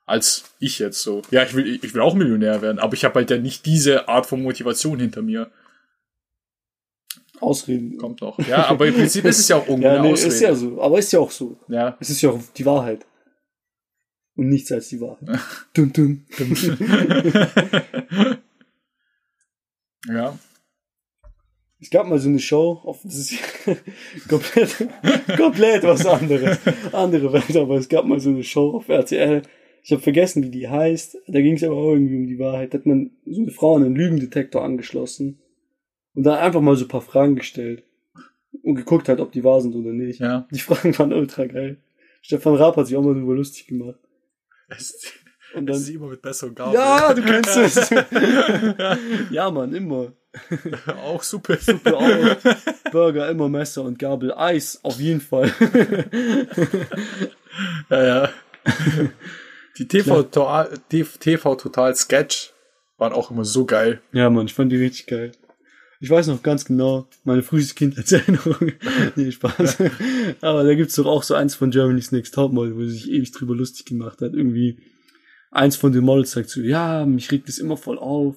als ich jetzt so. Ja, ich will, ich will auch Millionär werden, aber ich habe halt ja nicht diese Art von Motivation hinter mir. Ausreden. Kommt noch. Ja, aber im Prinzip ist es ja auch irgendwo ja, nee, ist ja so. Aber ist ja auch so. Ja. Es ist ja auch die Wahrheit. Und nichts als die Wahrheit. dum, dum. ja. Es gab mal so eine Show, auf, das ist komplett, komplett was anderes. Andere Welt, aber es gab mal so eine Show auf RTL. Ich habe vergessen, wie die heißt. Da ging es aber auch irgendwie um die Wahrheit. Da hat man so eine Frau an einen Lügendetektor angeschlossen und dann einfach mal so ein paar Fragen gestellt und geguckt halt, ob die wahr sind oder nicht. Ja. Die Fragen waren ultra geil. Stefan Raab hat sich auch mal darüber lustig gemacht. Und dann sie immer mit besseren Gabel. Ja, du kennst es. ja, Mann, immer. auch super. Super auch. Burger, immer Messer und Gabel. Eis, auf jeden Fall. ja, ja. Die TV Total, TV Total Sketch waren auch immer so geil. Ja, Mann, ich fand die richtig geil. Ich weiß noch ganz genau, meine früheste Kindheitserinnerung. nee, Spaß. Aber da gibt's doch auch so eins von Germany's Next Topmodel, wo sie sich ewig drüber lustig gemacht hat. Irgendwie eins von den Models sagt so, ja, mich regt das immer voll auf,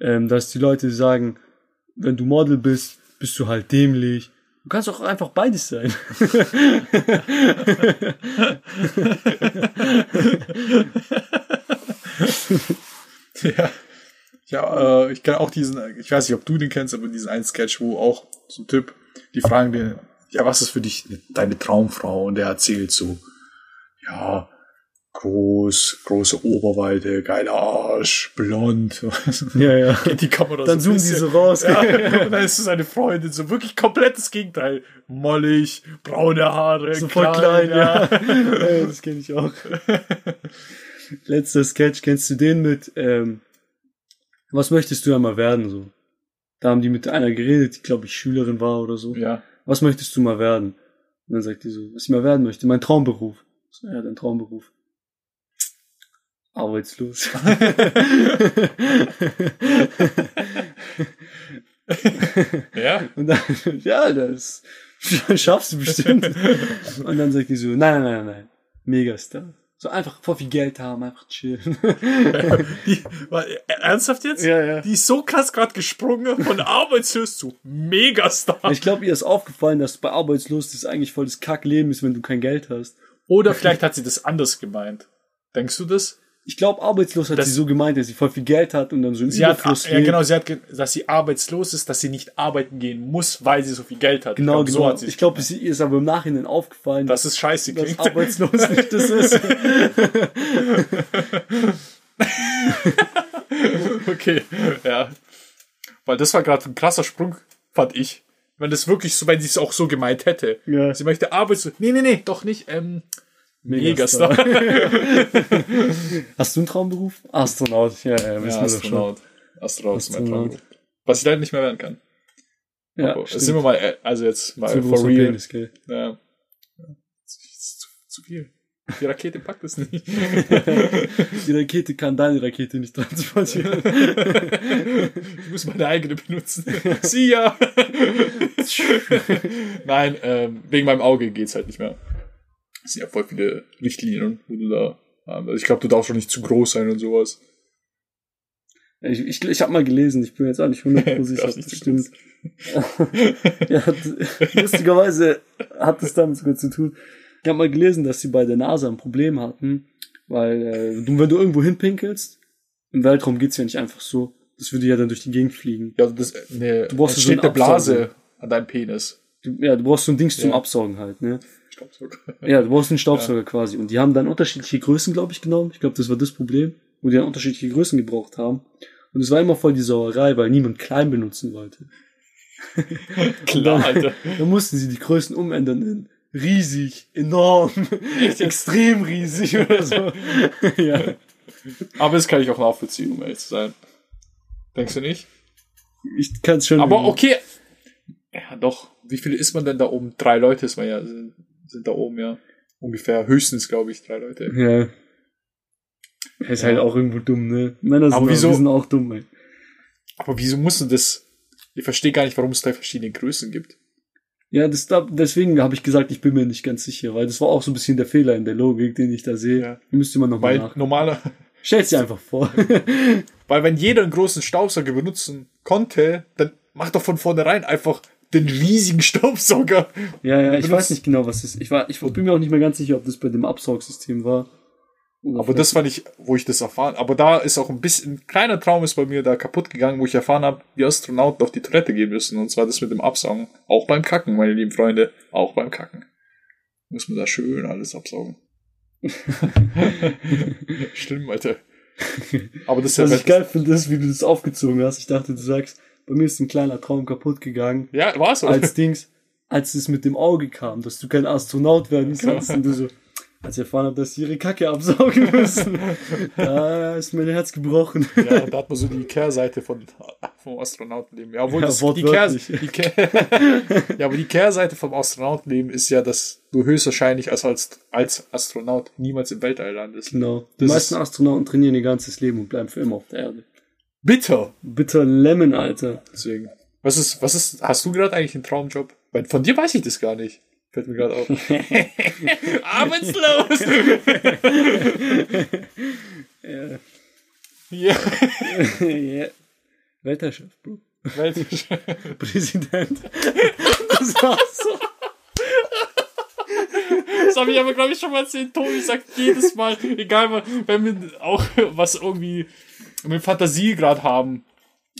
ähm, dass die Leute sagen, wenn du Model bist, bist du halt dämlich. Du kannst auch einfach beides sein. ja. Ja, äh, ich kenne auch diesen, ich weiß nicht, ob du den kennst, aber diesen einen Sketch, wo auch so ein Typ, die fragen den, ja, was ist für dich deine Traumfrau? Und der erzählt so, ja, groß, große Oberweite, geiler Arsch, blond. Ja, ja. Geht die Kamera dann so zoomen die so raus. Ja, und dann ist es seine Freundin, so wirklich komplettes Gegenteil. Mollig, braune Haare, so voll klein, ja. ja. das kenne ich auch. Letzter Sketch, kennst du den mit, ähm, was möchtest du einmal werden, so? Da haben die mit einer geredet, die, glaube ich, Schülerin war oder so. Ja. Was möchtest du mal werden? Und dann sagt die so, was ich mal werden möchte, mein Traumberuf. So, ja, dein Traumberuf. Arbeitslos. ja. Und dann, ja, das schaffst du bestimmt. Und dann sagt die so, nein, nein, nein, nein, Megastar. So einfach voll viel Geld haben, einfach chillen. die, ernsthaft jetzt? Ja, ja. Die ist so krass gerade gesprungen von arbeitslos zu Megastar. Ich glaube, ihr ist aufgefallen, dass bei arbeitslos das eigentlich voll das Kackleben ist, wenn du kein Geld hast. Oder vielleicht hat sie das anders gemeint. Denkst du das? Ich glaube, arbeitslos hat das, sie so gemeint, dass sie voll viel Geld hat und dann so ein sie Überfluss hat, Ja, genau, sie hat, dass sie arbeitslos ist, dass sie nicht arbeiten gehen muss, weil sie so viel Geld hat. Genau, ich glaub, genau. So hat sie ich glaube, sie ist aber im Nachhinein aufgefallen, dass es scheiße klingt. Dass arbeitslos nicht das ist. okay, ja. Weil das war gerade ein krasser Sprung, fand ich. Wenn das wirklich so, wenn sie es auch so gemeint hätte. Ja. Sie möchte arbeitslos. Nee, nee, nee, doch nicht. Ähm, Megastar. Hast du einen Traumberuf? Astronaut, ja, ja, ja Astronaut. Astronaut ist mein Traumberuf. Was ich leider nicht mehr werden kann. Ja, Aber sind wir mal, äh, also jetzt mal zu for real. Penis, gell? Ja. Zu, zu viel. Die Rakete packt es nicht. Die Rakete kann deine Rakete nicht transportieren. Ich muss meine eigene benutzen. Sie ja. Nein, ähm, wegen meinem Auge geht's halt nicht mehr. Es sind ja voll viele Richtlinien, wo du da haben. Also ich glaube, du darfst schon nicht zu groß sein und sowas. Ich, ich, ich habe mal gelesen, ich bin jetzt auch nicht 100% sicher, ob das stimmt. ja, lustigerweise hat das damit sogar zu tun. Ich habe mal gelesen, dass sie bei der NASA ein Problem hatten, weil äh, du, wenn du irgendwo hinpinkelst, im Weltraum geht's ja nicht einfach so. Das würde ja dann durch die Gegend fliegen. Ja, das, ne, du brauchst so eine Blase an deinem Penis. Du, ja, du brauchst so ein Dings ja. zum Absaugen halt, ne? Staubsauger. Ja, du brauchst einen Staubsauger ja. quasi. Und die haben dann unterschiedliche Größen, glaube ich, genommen. Ich glaube, das war das Problem, wo die dann unterschiedliche Größen gebraucht haben. Und es war immer voll die Sauerei, weil niemand klein benutzen wollte. Klar, Alter. Dann mussten sie die Größen umändern in riesig, enorm, extrem riesig oder so. ja. Aber das kann ich auch nachvollziehen, um ehrlich zu sein. Denkst du nicht? Ich kann es schon. Aber okay. Ja, doch. Wie viele ist man denn da oben? Drei Leute ist man ja, sind, da oben ja ungefähr höchstens, glaube ich, drei Leute. Ja. Er ist halt auch irgendwo dumm, ne? Männer sind, Aber auch, wieso- die sind auch dumm, ey. Aber wieso musst du das? Ich verstehe gar nicht, warum es da verschiedene Größen gibt. Ja, das, da, deswegen habe ich gesagt, ich bin mir nicht ganz sicher, weil das war auch so ein bisschen der Fehler in der Logik, den ich da sehe. Ja. Müsste man nochmal nach. normaler, Stell's dir einfach vor. weil wenn jeder einen großen Staubsauger benutzen konnte, dann mach doch von vornherein einfach den riesigen Staubsauger. ja, ja, ich weiß nicht genau, was das ist. Ich, war, ich bin mir auch nicht mehr ganz sicher, ob das bei dem Absaugsystem war. Oder Aber das fand ich, wo ich das erfahren. Aber da ist auch ein bisschen, ein kleiner Traum ist bei mir da kaputt gegangen, wo ich erfahren habe, wie Astronauten auf die Toilette gehen müssen. Und zwar das mit dem Absaugen. Auch beim Kacken, meine lieben Freunde. Auch beim Kacken. Muss man da schön alles absaugen. Stimmt, Alter. Aber das ist ja, Was ich geil finde, ist, wie du das aufgezogen hast. Ich dachte, du sagst, bei mir ist ein kleiner Traum kaputt gegangen. ja, war's so. Als Dings, als es mit dem Auge kam, dass du kein Astronaut werden kannst. Und du so, als ich erfahren habe, dass sie ihre Kacke absaugen müssen, da ist mein Herz gebrochen. Ja, da hat man so die Kehrseite von, vom Astronautenleben. Ja, obwohl Ja, das, die, Kehr, die Kehr, ja, aber die Kehrseite vom Astronautenleben ist ja, dass du höchstwahrscheinlich als, als, als Astronaut niemals im Weltall landest. Genau. Die Das meisten ist- Astronauten trainieren ihr ganzes Leben und bleiben für immer auf der Erde. Bitter! Bitter Lemon, Alter. Deswegen. Was ist, was ist, hast du gerade eigentlich einen Traumjob? Weil von dir weiß ich das gar nicht. Fällt mir gerade auf. Arbeitslos! Ja. ja. yeah. Weltherrschaft, Bro. Welt- Präsident. Das war's so. Das habe ich aber, glaube ich, schon mal erzählt. Tobi sagt jedes Mal, egal, wenn wir auch was irgendwie mit Fantasie gerade haben,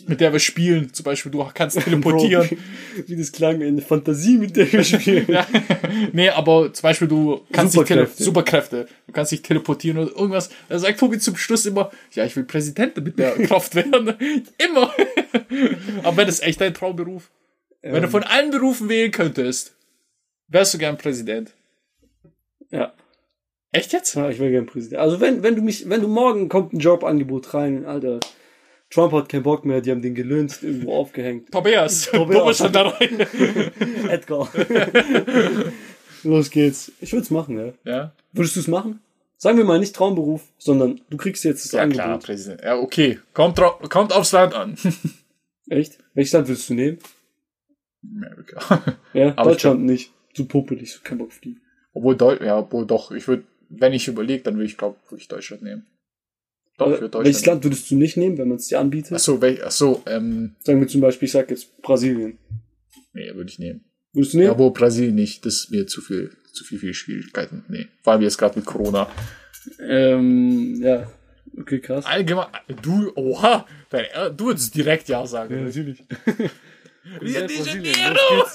mit der wir spielen. Zum Beispiel, du kannst teleportieren. Bro, wie das klang, eine Fantasie, mit der wir spielen. Ja. Nee, aber zum Beispiel, du kannst dich tele Superkräfte. Superkräfte. Du kannst dich teleportieren oder irgendwas. Da sagt Tobi zum Schluss immer, ja, ich will Präsident mit der Kraft werden. immer. aber wenn das echt dein Traumberuf? Wenn du von allen Berufen wählen könntest, wärst du gern Präsident. Ja. Echt jetzt? Ja, ich wäre gern Präsident. Also wenn, wenn du mich, wenn du morgen kommt ein Jobangebot rein, Alter, Trump hat keinen Bock mehr, die haben den gelüncht, irgendwo aufgehängt. Tobias. Tobias. Tobias schon da rein. Edgar. Los geht's. Ich würde es machen, ja. Ja. Würdest du es machen? Sagen wir mal nicht Traumberuf, sondern du kriegst jetzt das Ja, Angebot. klar, Präsident. Ja, okay. Kommt, kommt aufs Land an. Echt? Welches Land würdest du nehmen? Amerika. Ja, Aber Deutschland nicht. Zu puppelig, so kein Bock auf die. Obwohl, Deu ja, obwohl doch, ich würde, wenn ich überlege, dann würde ich, glaube ich Deutschland nehmen. Doch, ich Äh, Deutschland welches Land würdest du nicht nehmen, wenn man es dir anbietet? Achso, wel, achso, ähm, Sagen wir zum Beispiel, ich sag jetzt Brasilien. nee, würde ich nehmen. Würdest du Ja, nehmen? aber Brasilien nicht, das ist mir zu viel, zu viel, viel Schwierigkeiten. Nee. Vor allem jetzt gerade mit Corona. ähm, ja. Okay, krass. Allgemein, du, oha, dein, äh, du würdest direkt Ja sagen. natürlich. Rio de Janeiro!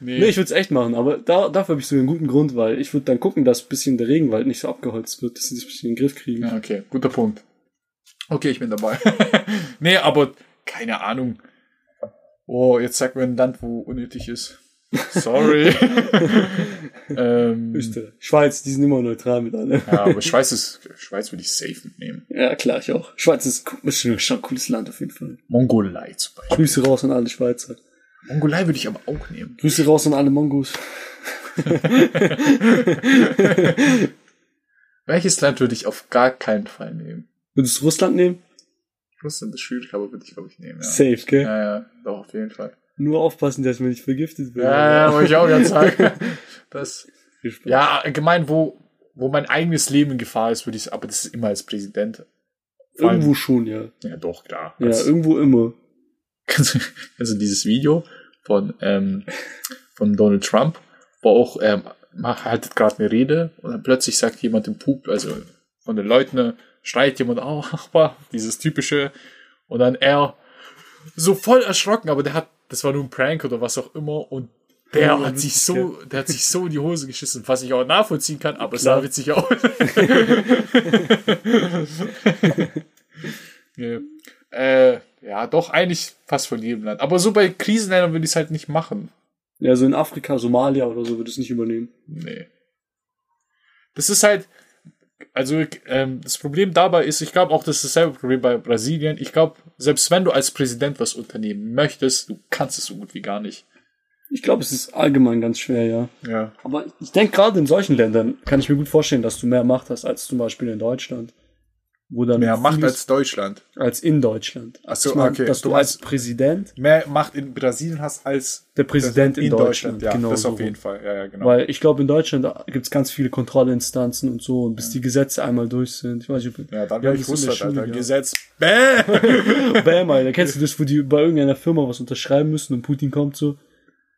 nee, Nee, ich würde es echt machen, aber da, dafür habe ich so einen guten Grund, weil ich würde dann gucken, dass ein bisschen der Regenwald nicht so abgeholzt wird, dass sie das ein bisschen in den Griff kriegen. Ja, okay, guter Punkt. Okay, ich bin dabei. nee, aber keine Ahnung. Oh, jetzt sag mir ein Land, wo unnötig ist. Sorry. ähm, Österreich. Schweiz, die sind immer neutral mit allem. ja, aber Schweiz ist, Schweiz würde ich safe mitnehmen. Ja, klar, ich auch. Schweiz ist, ist schon, schon ein cooles Land auf jeden Fall. Mongolei zum Beispiel. Grüße raus an alle Schweizer. Mongolei würde ich aber auch nehmen. Grüße raus an alle Mongos. Welches Land würde ich auf gar keinen Fall nehmen? Würdest du Russland nehmen? Russland ist schwierig, aber würde ich glaube ich nehmen. Ja. Safe, gell? ja, ja, doch, auf jeden Fall. Nur aufpassen, dass wir nicht vergiftet werden. Ja, ja, wollte ich auch ganz sagen. Das, ja, allgemein, wo, wo mein eigenes Leben in Gefahr ist, würde ich aber das ist immer als Präsident. Vor allem- Irgendwo schon, ja. Ja, doch, klar. Ja, Als- irgendwo immer. Kennst du dieses Video von, ähm, von Donald Trump, wo auch, ähm, haltet gerade eine Rede und dann plötzlich sagt jemand im Pub, also von den Leuten, schreit jemand, oh, dieses typische, und dann er so voll erschrocken, aber der hat, das war nur ein Prank oder was auch immer und der hat sich so, der hat sich so in die Hose geschissen, was ich auch nachvollziehen kann, aber es sah Klar. witzig aus. ja. Äh, ja, doch, eigentlich fast von jedem Land. Aber so bei Krisenländern würde ich es halt nicht machen. Ja, so in Afrika, Somalia oder so würde es nicht übernehmen. Nee. Das ist halt, also ähm, das Problem dabei ist, ich glaube auch, das ist dasselbe Problem bei Brasilien. Ich glaube, selbst wenn du als Präsident was unternehmen möchtest, du kannst es so gut wie gar nicht. Ich glaube, es ist allgemein ganz schwer, ja. Ja. Aber ich denke, gerade in solchen Ländern kann ich mir gut vorstellen, dass du mehr Macht hast als zum Beispiel in Deutschland. Wo dann Mehr Macht als Deutschland. als in Deutschland. Ach so, ich mein, okay. Dass du Du als Präsident, Mehr Macht in Brasilien hast als der Präsident in, Deutschland, Ja, genau das so auf jeden Fall. Ja, ja, genau. Weil ich glaube, in Deutschland gibt es ganz viele Kontrollinstanzen und so, und bis die Gesetze einmal durch sind. Ich weiß nicht, ja, dann wäre ich in Russland, Alter. gehabt. Gesetz. Bäh! Bam, Alter. Kennst du das, wo die bei irgendeiner Firma was unterschreiben müssen und Putin kommt so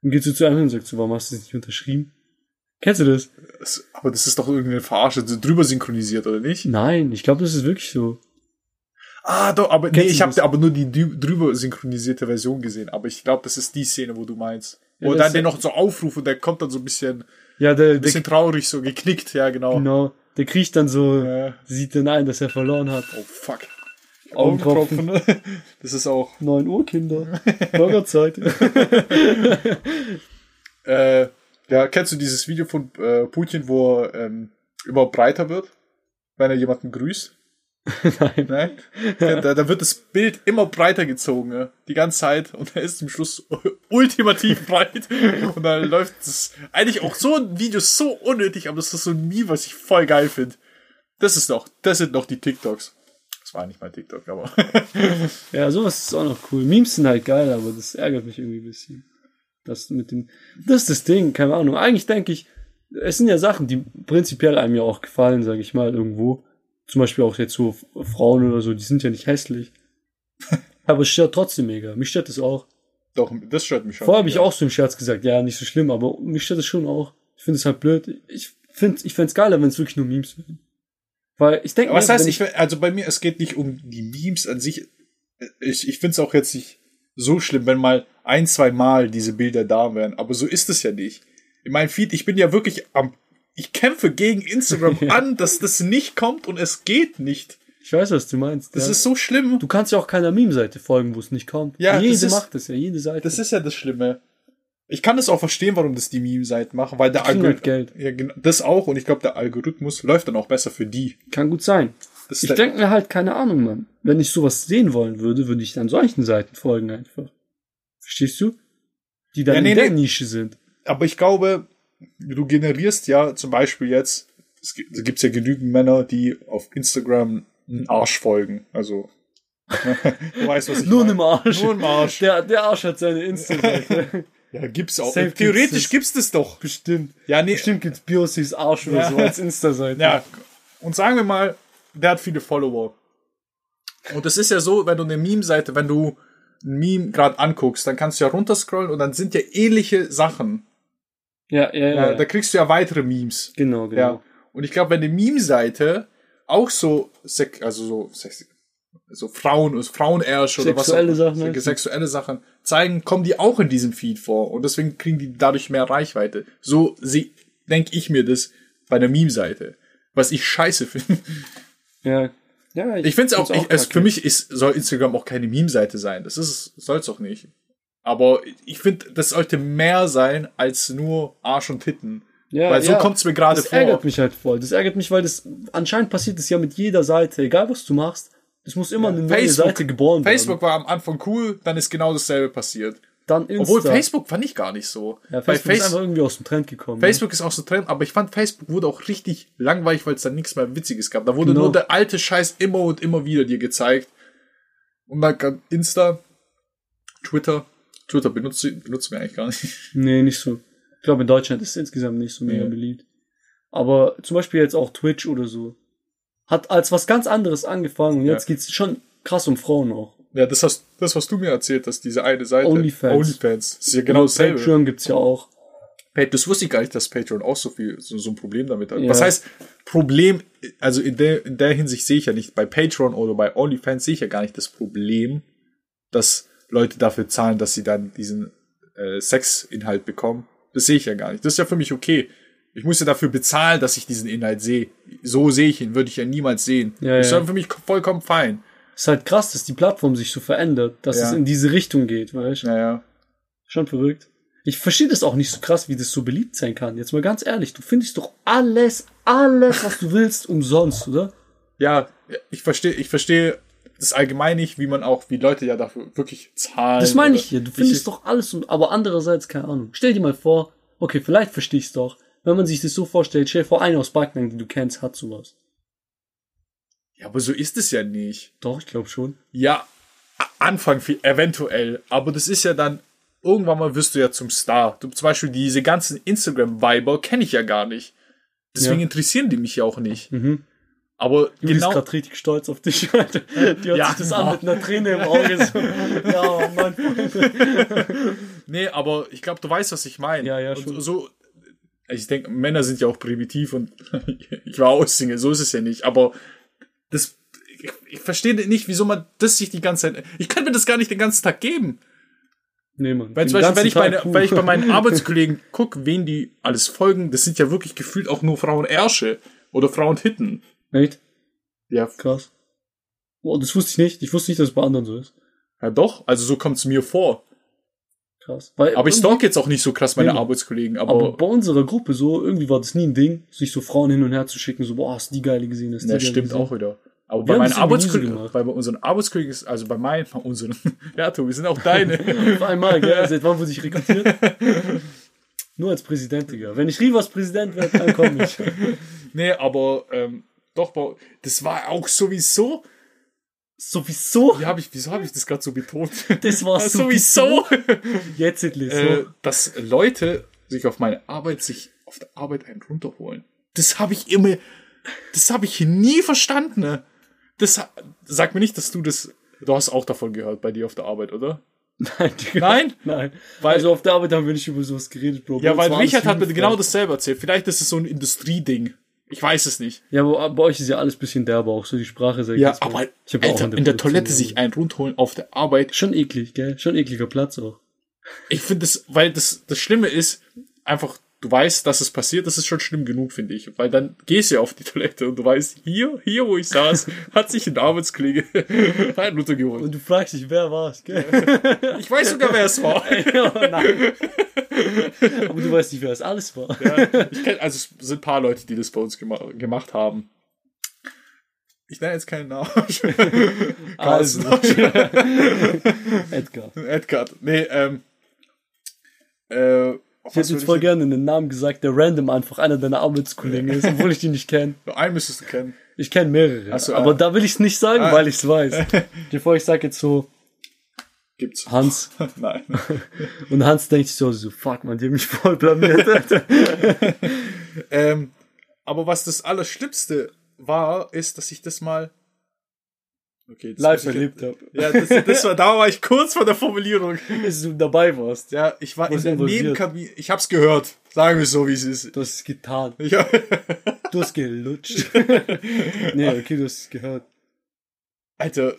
und geht so zu einem hin und sagt so, warum hast du das nicht unterschrieben? Kennst du das? Aber das ist doch irgendeine Verarsche, drüber synchronisiert, oder nicht? Nein, ich glaube, das ist wirklich so. Ah, doch, aber nee, Kennst ich habe aber nur die drü- drüber synchronisierte Version gesehen. Aber ich glaube, das ist die Szene, wo du meinst. Ja, Wo dann der noch so aufruft und der kommt dann so ein bisschen, Ja, der, der bisschen traurig, so geknickt, ja, genau. genau, der kriecht dann so, Ja. sieht dann ein, dass er verloren hat. Oh, fuck. Augentropfen. Augentropfen. Das ist auch, 9 Uhr, Kinder. Bürgerzeit. äh, ja, kennst du dieses Video von äh, Putin, wo er ähm, immer breiter wird, wenn er jemanden grüßt? Nein. Nein? da, da wird das Bild immer breiter gezogen, ja, die ganze Zeit und er ist zum Schluss ultimativ breit und dann läuft das eigentlich auch so ein Video so unnötig, aber das ist so ein Meme, was ich voll geil finde. Das ist doch, das sind doch die TikToks. Das war nicht mein TikTok, aber Ja, sowas ist auch noch cool. Memes sind halt geil, aber das ärgert mich irgendwie ein bisschen. Das mit dem, das ist das Ding, keine Ahnung. Eigentlich denke ich, es sind ja Sachen, die prinzipiell einem ja auch gefallen, sage ich mal, irgendwo. Zum Beispiel auch jetzt so Frauen oder so, die sind ja nicht hässlich. aber es stört trotzdem mega. Mich stört das auch. doch, das stört mich schon. Vorher habe ich auch so im Scherz gesagt, ja, nicht so schlimm, aber mich stört es schon auch. Ich finde es halt blöd. Ich finde ich find's geiler, wenn es wirklich nur Memes wären. Weil ich denke, was heißt, ich, also bei mir, es geht nicht um die Memes an sich. Ich, ich finde es auch jetzt nicht so schlimm, wenn mal ein, zwei Mal diese Bilder da wären. Aber so ist es ja nicht. In meinem Feed, ich bin ja wirklich am, ich kämpfe gegen Instagram an, dass das nicht kommt und es geht nicht. ich weiß, was du meinst. Das ja. ist so schlimm. Du kannst ja auch keiner Meme-Seite folgen, wo es nicht kommt. Ja, jede das ist- macht das ja, jede Seite. Das ist ja das Schlimme. Ich kann das auch verstehen, warum das die Meme-Seiten machen, weil der halt Algorithmus, Geld. ja, genau, das auch, und ich glaube, der Algorithmus läuft dann auch besser für die. Kann gut sein. Das Ich denke mir halt, keine Ahnung, Mann. Wenn ich sowas sehen wollen würde, würde ich dann solchen Seiten folgen einfach. Verstehst du? Die dann Ja, nee, in der nee. Nische sind. aber ich glaube, du generierst ja zum Beispiel jetzt, es gibt, ja genügend Männer, die auf Instagram einen Arsch folgen. Also, du weißt, was ich Nur im Arsch. Nur im Arsch. Der, der Arsch hat seine Insta-Seite. Ja, gibt's auch. Safe Theoretisch gibt's das. gibt's das doch. Bestimmt. Ja, nee. Bestimmt gibt's Biosis Arsch oder Ja. so als Insta-Seite. Ja, und sagen wir mal, der hat viele Follower. Und es ist ja so, wenn du eine Meme-Seite, wenn du Meme gerade anguckst, dann kannst du ja runterscrollen und dann sind ja ähnliche Sachen. Ja, ja, ja. Ja, ja. Da kriegst du ja weitere Memes. genau, genau. Ja. Und ich glaube, wenn eine Meme-Seite auch so, sek also so, sex- so Frauen, Frauenärsch oder was Sexuelle auch- Sachen halt. sexuelle Sachen zeigen, kommen die auch in diesem Feed vor. Und deswegen kriegen die dadurch mehr Reichweite. So denke ich mir das bei einer Meme-Seite. Was ich scheiße finde. Ja. Ja Ich finde es auch, ich, es, kacke. für mich ist, soll Instagram auch keine Meme-Seite sein. Das ist, soll es auch nicht. Aber ich finde, das sollte mehr sein als nur Arsch und Titten. Ja, Weil so ja. kommt's mir gerade Das vor. ärgert mich halt voll. Das ärgert mich, weil das anscheinend passiert es ja mit jeder Seite. Egal was du machst, es muss immer eine neue Facebook- Seite geboren werden. Facebook war am Anfang cool, dann ist genau dasselbe passiert. Dann Insta. Obwohl Facebook fand ich gar nicht so. ja, Facebook ist Face einfach irgendwie aus dem Trend gekommen. Facebook ist auch so Trend, aber ich fand Facebook wurde auch richtig langweilig, weil es dann nichts mehr Witziges gab. Da wurde Genau. nur der alte Scheiß immer und immer wieder dir gezeigt. Und dann Insta, Twitter. Twitter benutzt, benutzt wir eigentlich gar nicht. Nee, nicht so. Ich glaube, in Deutschland ist es insgesamt nicht so mega Ja. beliebt. Aber zum Beispiel jetzt auch Twitch oder so. Hat als was ganz anderes angefangen und Ja. jetzt geht's schon krass um Frauen auch. Ja, das hast, das hast du mir erzählt, dass diese eine Seite. Onlyfans. Onlyfans. Das ist ja genau dasselbe. Patreon gibt's ja auch. Das wusste ich gar nicht, dass Patreon auch so viel, so, so ein Problem damit hat. Ja. Was heißt Problem? Also in der, in der Hinsicht sehe ich ja nicht, bei Patreon oder bei OnlyFans sehe ich ja gar nicht das Problem, dass Leute dafür zahlen, dass sie dann diesen äh, Sexinhalt bekommen. Das sehe ich ja gar nicht. Das ist ja für mich okay. Ich muss ja dafür bezahlen, dass ich diesen Inhalt sehe. So sehe ich ihn, würde ich ja niemals sehen. Ja, das ist ja. für mich vollkommen fein. Ist halt krass, dass die Plattform sich so verändert, dass Ja. es in diese Richtung geht, weißt du? Naja. Schon verrückt. Ich verstehe das auch nicht so krass, wie das so beliebt sein kann. Jetzt mal ganz ehrlich, du findest doch alles, alles, was du willst, umsonst, oder? Ja, ich verstehe, ich verstehe das allgemein nicht, wie man auch, wie Leute ja dafür wirklich zahlen. Das meine ich hier. Du findest doch alles, und, aber andererseits, keine Ahnung. Stell dir mal vor, okay, vielleicht verstehe ich's doch. Wenn man sich das so vorstellt, stell dir vor, einer aus Backnang, den du kennst, hat sowas. Ja, aber so ist es ja nicht. Doch, ich glaube schon. Ja, Anfang viel, eventuell, aber das ist ja dann, irgendwann mal wirst du ja zum Star. Du, zum Beispiel diese ganzen Instagram-Viber kenne ich ja gar nicht. Deswegen Ja. interessieren die mich ja auch nicht. Mhm. Aber Juli genau, ist gerade richtig stolz auf dich. Alter. Die hört Ja. sich das an mit einer Träne im Auge. So. ja, Mann. nee, aber ich glaube, du weißt, was ich meine. Ja, ja, Und schon. so, ich denke, Männer sind ja auch primitiv und ich war auch Single, so ist es ja nicht. Aber das, ich, ich verstehe nicht, wieso man das sich die ganze Zeit, ich könnte mir das gar nicht den ganzen Tag geben. Nee, Mann. Weil zum Beispiel, wenn ich, meine, wenn ich bei meinen Arbeitskollegen gucke, wen die alles folgen, das sind ja wirklich gefühlt auch nur Frauen Ärsche oder Frauen Hitten. Echt? Ja, Krass. Oh, das wusste ich nicht. Ich wusste nicht, dass es bei anderen so ist. ja doch, also so kommt es mir vor. Krass. Weil Aber ich stalk jetzt auch nicht so krass meine Nee. Arbeitskollegen, Aber aber, bei unserer Gruppe so, irgendwie war das nie ein Ding, sich so Frauen hin und her zu schicken, so, boah, hast du die geile gesehen, die das stimmt gesehen. auch wieder. Aber Wir bei meinen Arbeitskollegen, bei unseren Arbeitskollegen ist, also bei meinen, bei unseren, ja, Tobi, sind auch deine. Auf einmal, gell? Seit wann wurde ich rekrutiert? Nur als Präsident, Digga. Wenn ich Rivas Präsident werde, dann komme ich. nee, aber, ähm, doch, das war auch sowieso, Sowieso? wie hab ich, wieso habe ich das gerade so betont? Das war Ja, sowieso. Jetzt es äh, so. dass Leute sich auf meine Arbeit, sich auf der Arbeit einen runterholen. Das habe ich immer, das habe ich nie verstanden. Ne? Das, sag mir nicht, dass du das, du hast auch davon gehört bei dir auf der Arbeit, oder? Nein. Nein? Nein. Weil- also auf der Arbeit haben wir nicht über sowas geredet, Bro. Ja, weil Richard hat mir genau dasselbe erzählt. Vielleicht ist es so ein Industrieding. Ich weiß es nicht. Ja, aber bei euch ist ja alles bisschen derber, auch so die Sprache. Sag ich Ja, aber Ich hab auch Alter, an in der Toilette sich einen runterholen auf der Arbeit. Schon eklig, gell? Schon ekliger Platz auch. Ich finde das, weil das, das Schlimme ist, einfach, du weißt, dass es passiert, das ist schon schlimm genug, finde ich. Weil dann gehst du ja auf die Toilette und du weißt, hier, hier, wo ich saß, hat sich ein Arbeitskollege einen runtergeholt. Und du fragst dich, wer war's, gell? Ich weiß sogar, wer es war. nein. aber du weißt nicht, wer es alles war. Ja, ich kenn, also es sind ein paar Leute, die das bei uns gema gemacht haben. Ich nenne jetzt keinen Namen. Carsten. Edgar. Edgar. Nee, ähm. Äh, Ich hätte jetzt voll gerne einen Namen gesagt, der random einfach einer deiner Arbeitskollegen ist, obwohl ich die nicht kenne. Einen müsstest du kennen. Ich kenne mehrere. Ach so, aber ah. da will ich es nicht sagen, Ah. weil ich es weiß. Bevor ich sage jetzt so Gibt's. Hans Nein. und Hans denkt sich so, so fuck man, die haben mich voll blamiert. Ähm, aber was das Allerschlimmste war, ist, dass ich das mal. Okay, das Live erlebt habe. Ja, das, das war, da war ich kurz vor der Formulierung. Dass du dabei warst. Ja, ich war in der? Nebenkabine. Ich hab's gehört. Sagen wir es so, wie es ist. Du hast es getan. Hab, Du hast gelutscht. nee, okay, du hast es gehört. Alter.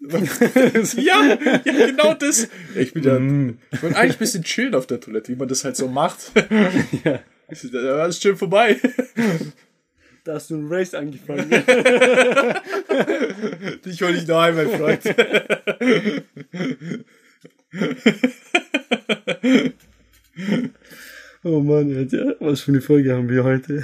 ja, ja, genau das. Ich bin ja, Mm. ich wollte eigentlich ein bisschen chillen auf der Toilette, wie man das halt so macht. Ja. Da war es schön vorbei. Da hast du ein Race angefangen. Dich hol ich daheim, mein Freund. Oh Mann, Alter, was für eine Folge haben wir heute?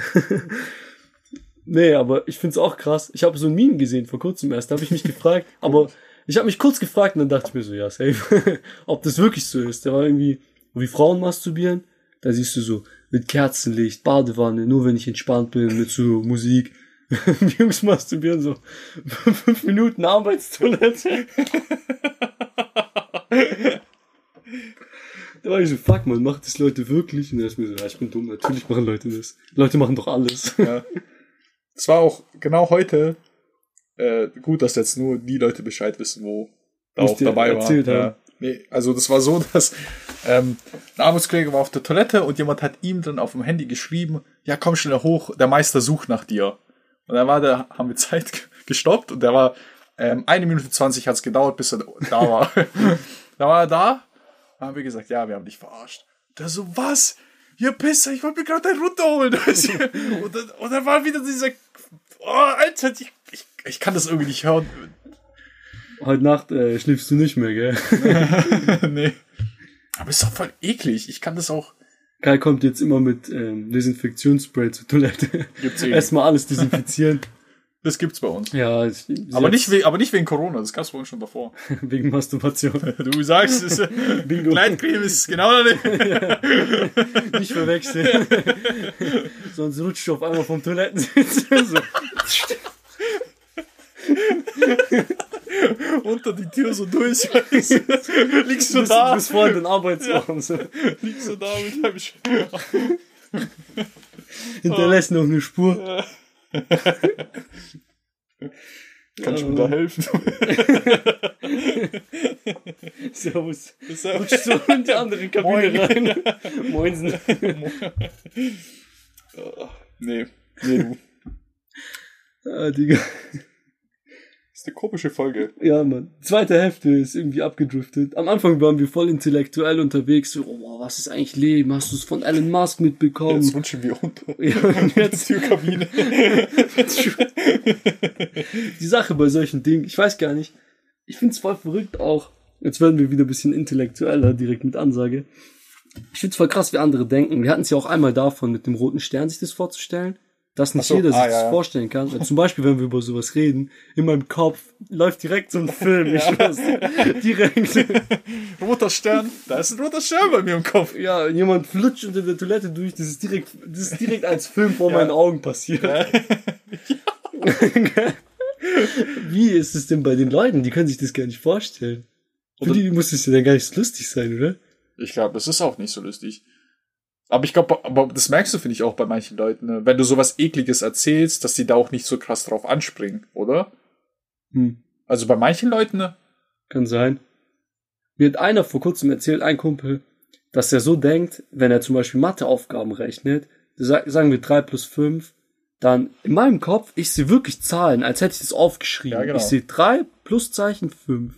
nee, aber ich find's auch krass. Ich habe so ein Meme gesehen vor kurzem erst, da habe ich mich gefragt, aber ich habe mich kurz gefragt und dann dachte ich mir so, ja, safe, ob das wirklich so ist. Da war irgendwie, wie Frauen masturbieren, da siehst du so mit Kerzenlicht, Badewanne, nur wenn ich entspannt bin, mit so Musik. Die Jungs masturbieren so fünf Minuten Arbeitstoilette. Da war ich so, fuck man, macht das Leute wirklich? Und er ist mir so, ja, ich bin dumm, natürlich machen Leute das. Leute machen doch alles. Ja. Es war auch genau heute äh, gut, dass jetzt nur die Leute Bescheid wissen, wo da auch dabei waren. Ja. Nee, also das war so, dass ähm, ein Arbeitskollege war auf der Toilette und jemand hat ihm dann auf dem Handy geschrieben, ja komm schnell hoch, der Meister sucht nach dir. Und dann war der, haben wir Zeit ge- gestoppt und der war ähm, eine Minute zwanzig hat's gedauert, bis er da war. da war er da, haben wir gesagt, ja, wir haben dich verarscht. Der so, was? Ihr Pisser, ich wollte mir gerade einen runterholen. und, dann, und dann war wieder dieser, oh, Alter, ich, ich, ich kann das irgendwie nicht hören. Heute Nacht äh, schläfst du nicht mehr, gell? nee. Aber ist doch voll eklig. Ich kann das auch. Kai kommt jetzt immer mit ähm, Desinfektionsspray zur Toilette. Gibt's eh. Erstmal alles desinfizieren. Das gibt's bei uns. Ja, ich, Aber nicht, we aber nicht wegen Corona, das gab's bei uns schon davor. wegen Masturbation. Du sagst, es ist, Bingo. Gleitcreme ist genau daneben. Nicht verwechseln. Sonst rutscht du auf einmal vom Toilettensitz. so. Unter die Tür so durch. Liegst du bis, da, bis vor den Arbeitswochen. So. liegst du da mit deinem Sch Hinterlässt noch eine Spur. Kannst du mir da helfen? Servus. Rutschst so in die andere Kabine rein. Moinsen. nee, nee, du. Ah, Digga. Das ist eine komische Folge. Ja, Mann. Zweite Hälfte ist irgendwie abgedriftet. Am Anfang waren wir voll intellektuell unterwegs. So, oh, was ist eigentlich Leben? Hast du es von Elon Musk mitbekommen? Jetzt rutschen wir unter. Ja, und jetzt Türkabine. die Sache bei solchen Dingen, ich weiß gar nicht. Ich find's voll verrückt auch. Jetzt werden wir wieder ein bisschen intellektueller, direkt mit Ansage. Ich find's voll krass, wie andere denken. Wir hatten es ja auch einmal davon, mit dem roten Stern sich das vorzustellen. Dass nicht so, jeder sich ah, das ja, vorstellen kann. Zum Beispiel, wenn wir über sowas reden, in meinem Kopf läuft direkt so ein Film. Ich schwör's. Direkt. Roter Stern. Da ist ein roter Stern bei mir im Kopf. Ja, jemand flutscht unter der Toilette durch. Das ist direkt, das ist direkt als Film vor meinen Augen passiert. Wie ist es denn bei den Leuten? Die können sich das gar nicht vorstellen. Für die muss es ja dann gar nicht so lustig sein, oder? Ich glaube, das ist auch nicht so lustig. Aber ich glaube, aber das merkst du, finde ich, auch bei manchen Leuten, ne? wenn du sowas Ekliges erzählst, dass die da auch nicht so krass drauf anspringen, oder? Hm. Also bei manchen Leuten, ne? Kann sein. Mir hat einer vor kurzem erzählt, ein Kumpel, dass er so denkt, wenn er zum Beispiel Matheaufgaben rechnet, sa- sagen wir drei plus fünf, dann in meinem Kopf, ich sehe wirklich Zahlen, als hätte ich das aufgeschrieben. Ja, genau. Ich sehe drei plus Zeichen fünf.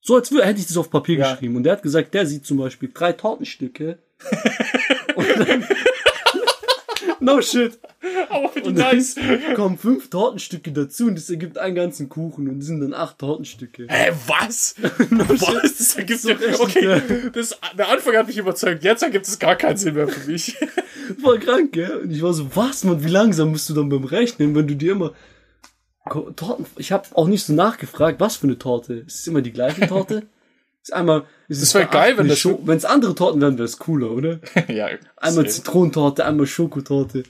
So als hätte ich das auf Papier Ja. geschrieben. Und der hat gesagt, der sieht zum Beispiel drei Tortenstücke. dann, no shit. Aber für die Und dann nice. kommen fünf Tortenstücke dazu und das ergibt einen ganzen Kuchen und das sind dann acht Tortenstücke. Hä, was? was? Das ergibt So ja, richtig, okay, das, der Anfang hat mich überzeugt, jetzt ergibt es gar keinen Sinn mehr für mich. Voll krank, gell? Und ich war so, was, Mann, wie langsam bist du dann beim Rechnen, wenn du dir immer Torten, ich habe auch nicht so nachgefragt, was für eine Torte. Ist es immer die gleiche Torte? Ist einmal, ist Das es wär bei geil, wenn das Wenn es andere Torten wären, wäre es cooler, oder? ja, Einmal. Zitronentorte, einmal Schokotorte.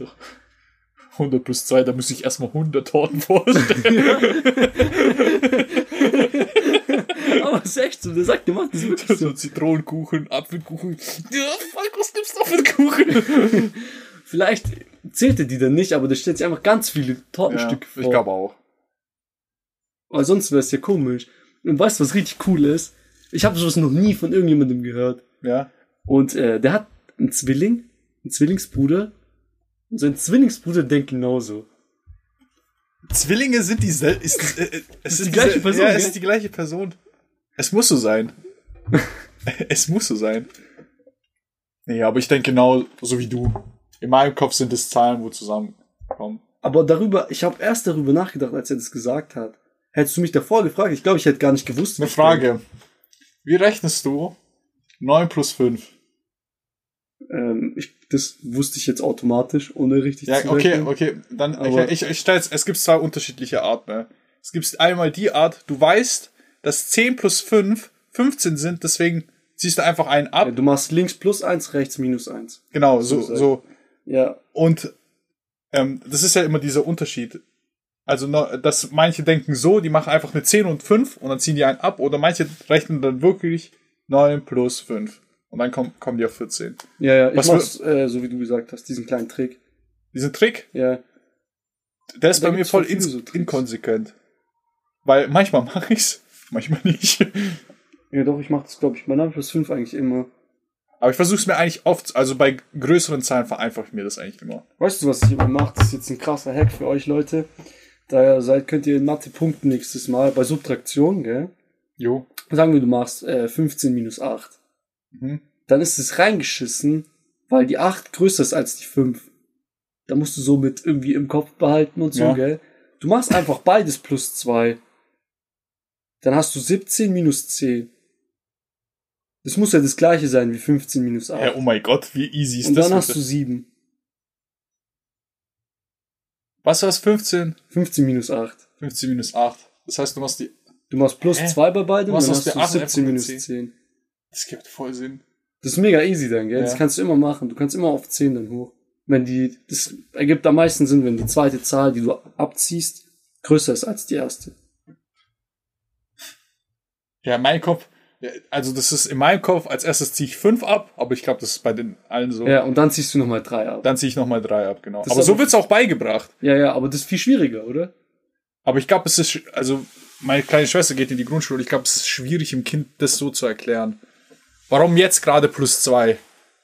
100 plus 2, da muss ich erstmal 100 Torten vorstellen. Aber es ist echt so, der sagt, der macht das wirklich so so. Zitronenkuchen, Apfelkuchen. Ja, fuck, was gibt's da für Kuchen? Vielleicht zählt er die dann nicht, aber da stellt sich einfach ganz viele Ja, Tortenstücke vor. ich glaube auch. Weil sonst wäre es ja komisch. Und weißt du, was richtig cool ist? Ich habe sowas noch nie von irgendjemandem gehört. Ja. Und äh, der hat einen Zwilling, einen Zwillingsbruder. Und sein Zwillingsbruder denkt genauso. Zwillinge sind die sel ist, äh, äh, es ist die gleiche Person, Ja, es ist die gleiche Person. Es muss so sein. es muss so sein. Nee, aber ich denke genau so wie du. In meinem Kopf sind es Zahlen, wo zusammenkommen. Aber darüber, ich habe erst darüber nachgedacht, als er das gesagt hat. Hättest du mich davor gefragt, ich glaube, ich hätte gar nicht gewusst. Eine Frage. Wie rechnest du 9 plus 5? denke. Ähm, ich, das wusste ich jetzt automatisch, ohne richtig Ja, zu okay, rechnen. okay. Dann, Aber- ich, ich, ich stell's, es gibt zwei unterschiedliche Arten. Ne? Es gibt einmal die Art, du weißt, dass 10 plus 5 15 sind, deswegen ziehst du einfach einen ab. Ja, du machst links plus eins, rechts minus eins. Genau, so, So so. Ja, Und ähm, das ist ja immer dieser Unterschied. Also, dass manche denken so, die machen einfach eine 10 und 5 und dann ziehen die einen ab, oder manche rechnen dann wirklich 9 plus 5. Und dann kommen, kommen die auf 14. ja, ja. Ich mach's, äh, so wie du gesagt hast, diesen kleinen Trick. Diesen Trick, Ja. der ist bei mir voll ins so inkonsequent. Weil manchmal mache ich's, manchmal nicht. Ja, doch, ich mach das, glaube ich, bei 9 plus 5 eigentlich immer. Aber ich versuche es mir eigentlich oft, also bei größeren Zahlen vereinfache ich mir das eigentlich immer. Weißt du, was ich immer mache? Das ist jetzt ein krasser Hack für euch, Leute. Da ihr seid, könnt ihr in Mathe punkten nächstes Mal bei Subtraktion, gell? Jo. Sagen wir, du machst äh, 15 minus 8. Mhm. Dann ist es reingeschissen, weil die 8 größer ist als die 5. Da musst du so mit irgendwie im Kopf behalten und so, Ja. gell? Du machst einfach beides plus 2. Dann hast du 17 minus 10. Das muss ja das gleiche sein wie 15 minus 8. Ja, oh mein Gott, wie easy ist und das? dann hast du 7. Was war es? 15? 15 minus 8. 15 minus 8. Das heißt, du machst die. Du machst plus Hä? 2 bei beiden Du und machst dann hast du 8 einfach 17 nur minus 10. 10. Das gibt voll Sinn. Das ist mega easy dann, gell? Das Ja. kannst du immer machen. Du kannst immer auf 10 dann hoch. Wenn die, das ergibt am meisten Sinn, wenn die zweite Zahl, die du abziehst, größer ist als die erste. Ja, mein Kopf. Also, das ist in meinem Kopf, als erstes ziehe ich 5 ab, aber ich glaube, das ist bei den allen so. Ja, und dann ziehst du nochmal 3 ab. Dann ziehe ich nochmal 3 ab, genau. Das aber ist so wird's auch beigebracht. Ja, ja, aber das ist viel schwieriger, oder? Aber ich glaube, es ist, also, meine kleine Schwester geht in die Grundschule. Ich glaube, es ist schwierig, dem Kind das so zu erklären. Warum jetzt gerade plus 2?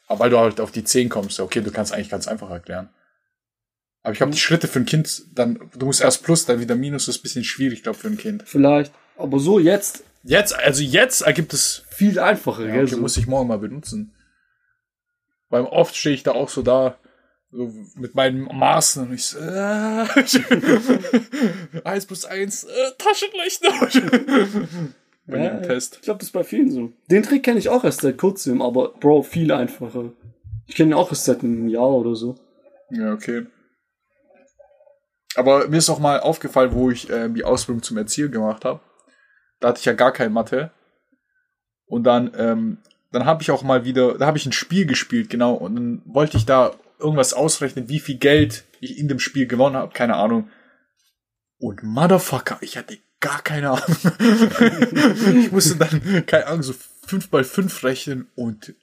Aber weil du halt auf die 10 kommst. Okay, du kannst eigentlich ganz einfach erklären. Aber ich glaube, die Schritte für ein Kind, dann, du musst erst plus, dann wieder minus, ist ein bisschen schwierig, glaube für ein Kind. Vielleicht. Aber so jetzt Jetzt, also jetzt ergibt es viel einfacher, Ja, gell? okay, so. muss ich morgen mal benutzen. Weil oft stehe ich da auch so da, so mit meinen Maßen und ich so, äh, 1 plus 1, äh, Taschenrechner. Bei Ja, Test. Ich glaube, das ist bei vielen so. Den Trick kenne ich auch erst seit kurzem, aber Bro, viel einfacher. Ich kenne ihn auch erst seit einem Jahr oder so. Ja, okay. Aber mir ist auch mal aufgefallen, wo ich äh, die Ausbildung zum Erzieher gemacht habe. Da hatte ich ja gar kein Mathe. Und dann, ähm, dann habe ich auch mal wieder, da habe ich ein Spiel gespielt, genau. Und dann wollte ich da irgendwas ausrechnen, wie viel Geld ich in dem Spiel gewonnen habe, keine Ahnung. Und Motherfucker, ich hatte gar keine Ahnung. ich musste dann, keine Ahnung, so 5 mal 5 rechnen und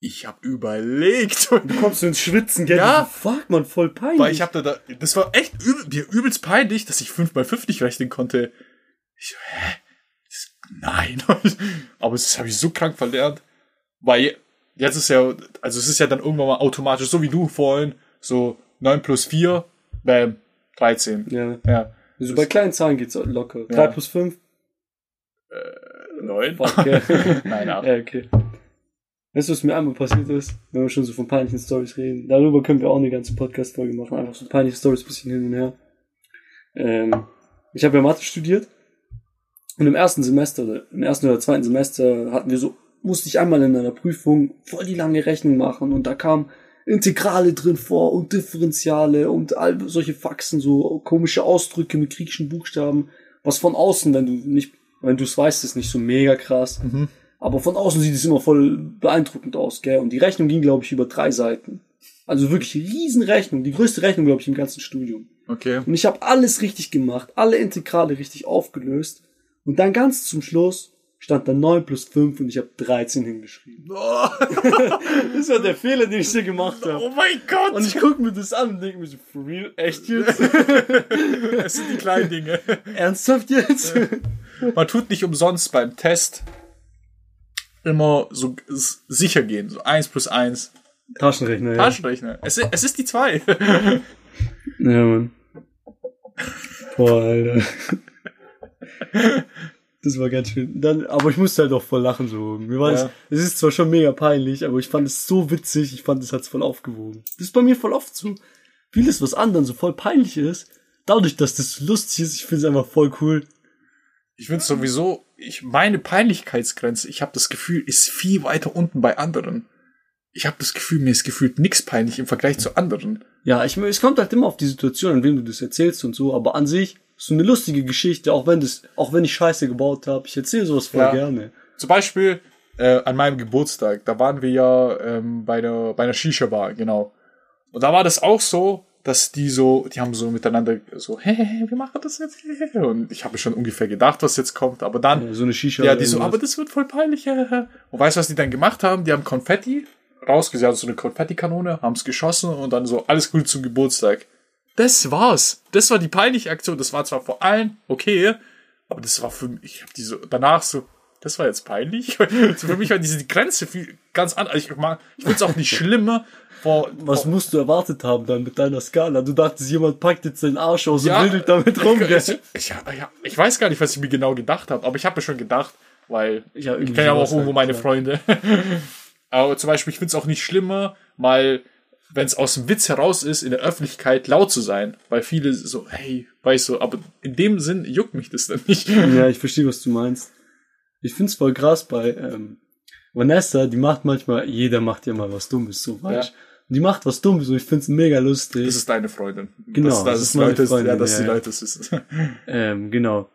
ich habe überlegt. Du kommst so ins Schwitzen, gell? Ja. Fuck, man, voll peinlich. Weil ich habe da, da, das war echt übel, mir übelst peinlich, dass ich 5 mal 5 nicht rechnen konnte. Ich so, hä? Nein. Aber das habe ich so krank verlernt. Weil jetzt ist ja, also es ist ja dann irgendwann mal automatisch, so wie du vorhin, so 9 plus 4, bam, 13. Ja. Ja. Also bei kleinen Zahlen geht's locker. Ja. 3 plus 5. 9? Fuck, gell? Nein, acht. Ja, okay. Weißt du, was mir einmal passiert ist? Wenn wir schon so von peinlichen Stories reden. Darüber können wir auch eine ganze Podcast-Folge machen. Einfach so peinliche Stories bisschen hin und her. Ähm, ich habe ja Mathe studiert. Und im ersten Semester, oder im ersten oder zweiten Semester hatten wir so, musste ich einmal in einer Prüfung voll die lange Rechnung machen und da kam Integrale drin vor und Differentiale und all solche Faxen, so komische Ausdrücke mit griechischen Buchstaben, was von außen, wenn du nicht, wenn du es weißt, ist nicht so mega krass. Mhm. Aber von außen sieht es immer voll beeindruckend aus, gell? Und die Rechnung ging, glaube ich, über drei Seiten. Also wirklich riesen Rechnung, die größte Rechnung, glaube ich, im ganzen Studium. Okay. Und ich habe alles richtig gemacht, alle Integrale richtig aufgelöst. Und dann ganz zum Schluss stand da 9 plus 5 und ich habe 13 hingeschrieben. Oh, Das war der Fehler, den ich hier gemacht habe. oh mein Gott! Und ich gucke mir das an und denke mir so, for real? Echt jetzt? es sind die kleinen Dinge. Ernsthaft jetzt? Man tut nicht umsonst beim Test immer so sicher gehen. So 1 plus 1. Taschenrechner, ja. Taschenrechner. Es, ist- es ist die 2. Ja, Mann. Boah, Alter. Das war ganz schön. Dann, aber ich musste halt auch voll lachen, so. Mir war Ja. es, es ist zwar schon mega peinlich, aber ich fand es so witzig, ich fand, es hat's voll aufgewogen. Das ist bei mir voll oft so. Vieles, was anderen so voll peinlich ist, dadurch, dass das lustig ist, ich finde es einfach voll cool. Ich finde sowieso, ich meine Peinlichkeitsgrenze, ich habe das Gefühl, ist viel weiter unten bei anderen. Ich habe das Gefühl, mir ist gefühlt nichts peinlich im Vergleich zu anderen. Ja, ich, es kommt halt immer auf die Situation, an wem du das erzählst und so, aber an sich, so eine lustige Geschichte, auch wenn das, auch wenn ich Scheiße gebaut habe, ich erzähle sowas voll Ja. gerne. Zum Beispiel äh, an meinem Geburtstag, da waren wir ja ähm, bei einer bei einer Shisha-Bar, genau. Und da war das auch so, dass die so, die haben so miteinander so, hey, hey, wir machen das jetzt. Und ich habe schon ungefähr gedacht, was jetzt kommt, aber dann Ja, so eine Shisha. Ja, die so, aber das wird voll peinlich. Und weißt du, was die dann gemacht haben? Die haben Konfetti rausgesehen, also so eine Konfettikanone, haben es geschossen und dann so, alles Gute zum Geburtstag. Das war's. Das war die peinliche Aktion. Das war zwar vor allen okay, aber das war für mich, ich hab die so, danach so, das war jetzt peinlich. so für mich war diese Grenze viel ganz anders. Ich, mag- ich find's auch nicht schlimmer. Vor, Was vor, musst du erwartet haben dann mit deiner Skala? Du dachtest, jemand packt jetzt den Arsch aus Ja, und wedelt damit rum. ich, ich, ich, ja, ich weiß gar nicht, was ich mir genau gedacht habe, aber ich habe mir schon gedacht, weil Ja, ich kenne ja auch irgendwo halt, meine. Freunde. aber zum Beispiel, ich finde es auch nicht schlimmer, mal, wenn es aus dem Witz heraus ist, in der Öffentlichkeit laut zu sein, weil viele so, hey, weißt du, aber in dem Sinn juckt mich das dann nicht. Ja, ich verstehe, was du meinst. Ich find's voll krass bei ähm, Vanessa, die macht manchmal, jeder macht ja mal was Dummes, so weißt Ja. Die macht was Dummes und ich find's mega lustig. Das ist deine Freundin. Genau, das, das, das ist meine Leute, Freundin, ja, dass ja, die. Leute es wissen. Ähm, genau.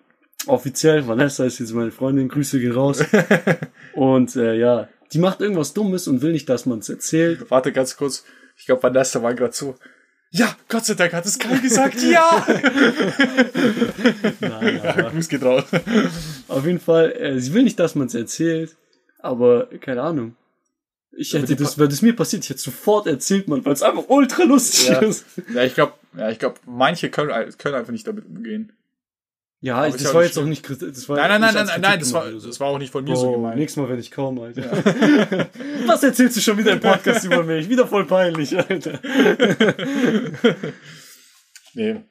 Offiziell, Vanessa ist jetzt meine Freundin, Grüße gehen raus. und äh, ja, die macht irgendwas Dummes und will nicht, dass man es erzählt. Warte ganz kurz. Ich glaube, Vanessa war gerade so. Ja, Gott sei Dank hat es Kai gesagt. Ja! Nein, ja aber Gruß geht raus. auf jeden Fall, äh, sie will nicht, dass man es erzählt, aber keine Ahnung. Ich hätte das, wäre das mir passiert, ich hätte sofort erzählt, man, weil es einfach ultra lustig Ja, ist. ja ich glaube, ja, ich glaube, manche können, können einfach nicht damit umgehen. Ja, das ja war jetzt auch nicht. Das war Nein, nein, nein, nicht nein, nein, das war, so. das war auch nicht von mir so Oh, gemeint. nächstes Mal werde ich kaum, Alter. Was erzählst du schon wieder im Podcast über mich? Wieder voll peinlich, Alter. Nee.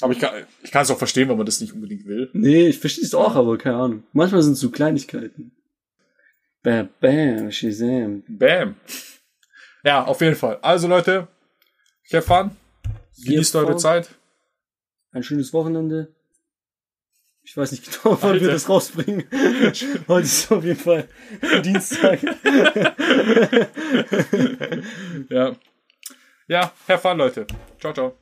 Aber ich kann, ich kann es auch verstehen, wenn man das nicht unbedingt will. Nee, ich verstehe es auch, aber keine Ahnung. Manchmal sind es so Kleinigkeiten. Bam, bam, Shazam. Bam. Ja, auf jeden Fall. Also Leute, Have fun. Genießt eure. Zeit. Ein schönes Wochenende. Ich weiß nicht genau, wann Alter. wir das rausbringen. Heute ist auf jeden Fall Dienstag. Ja. Ja, have fun, Leute. Ciao, ciao.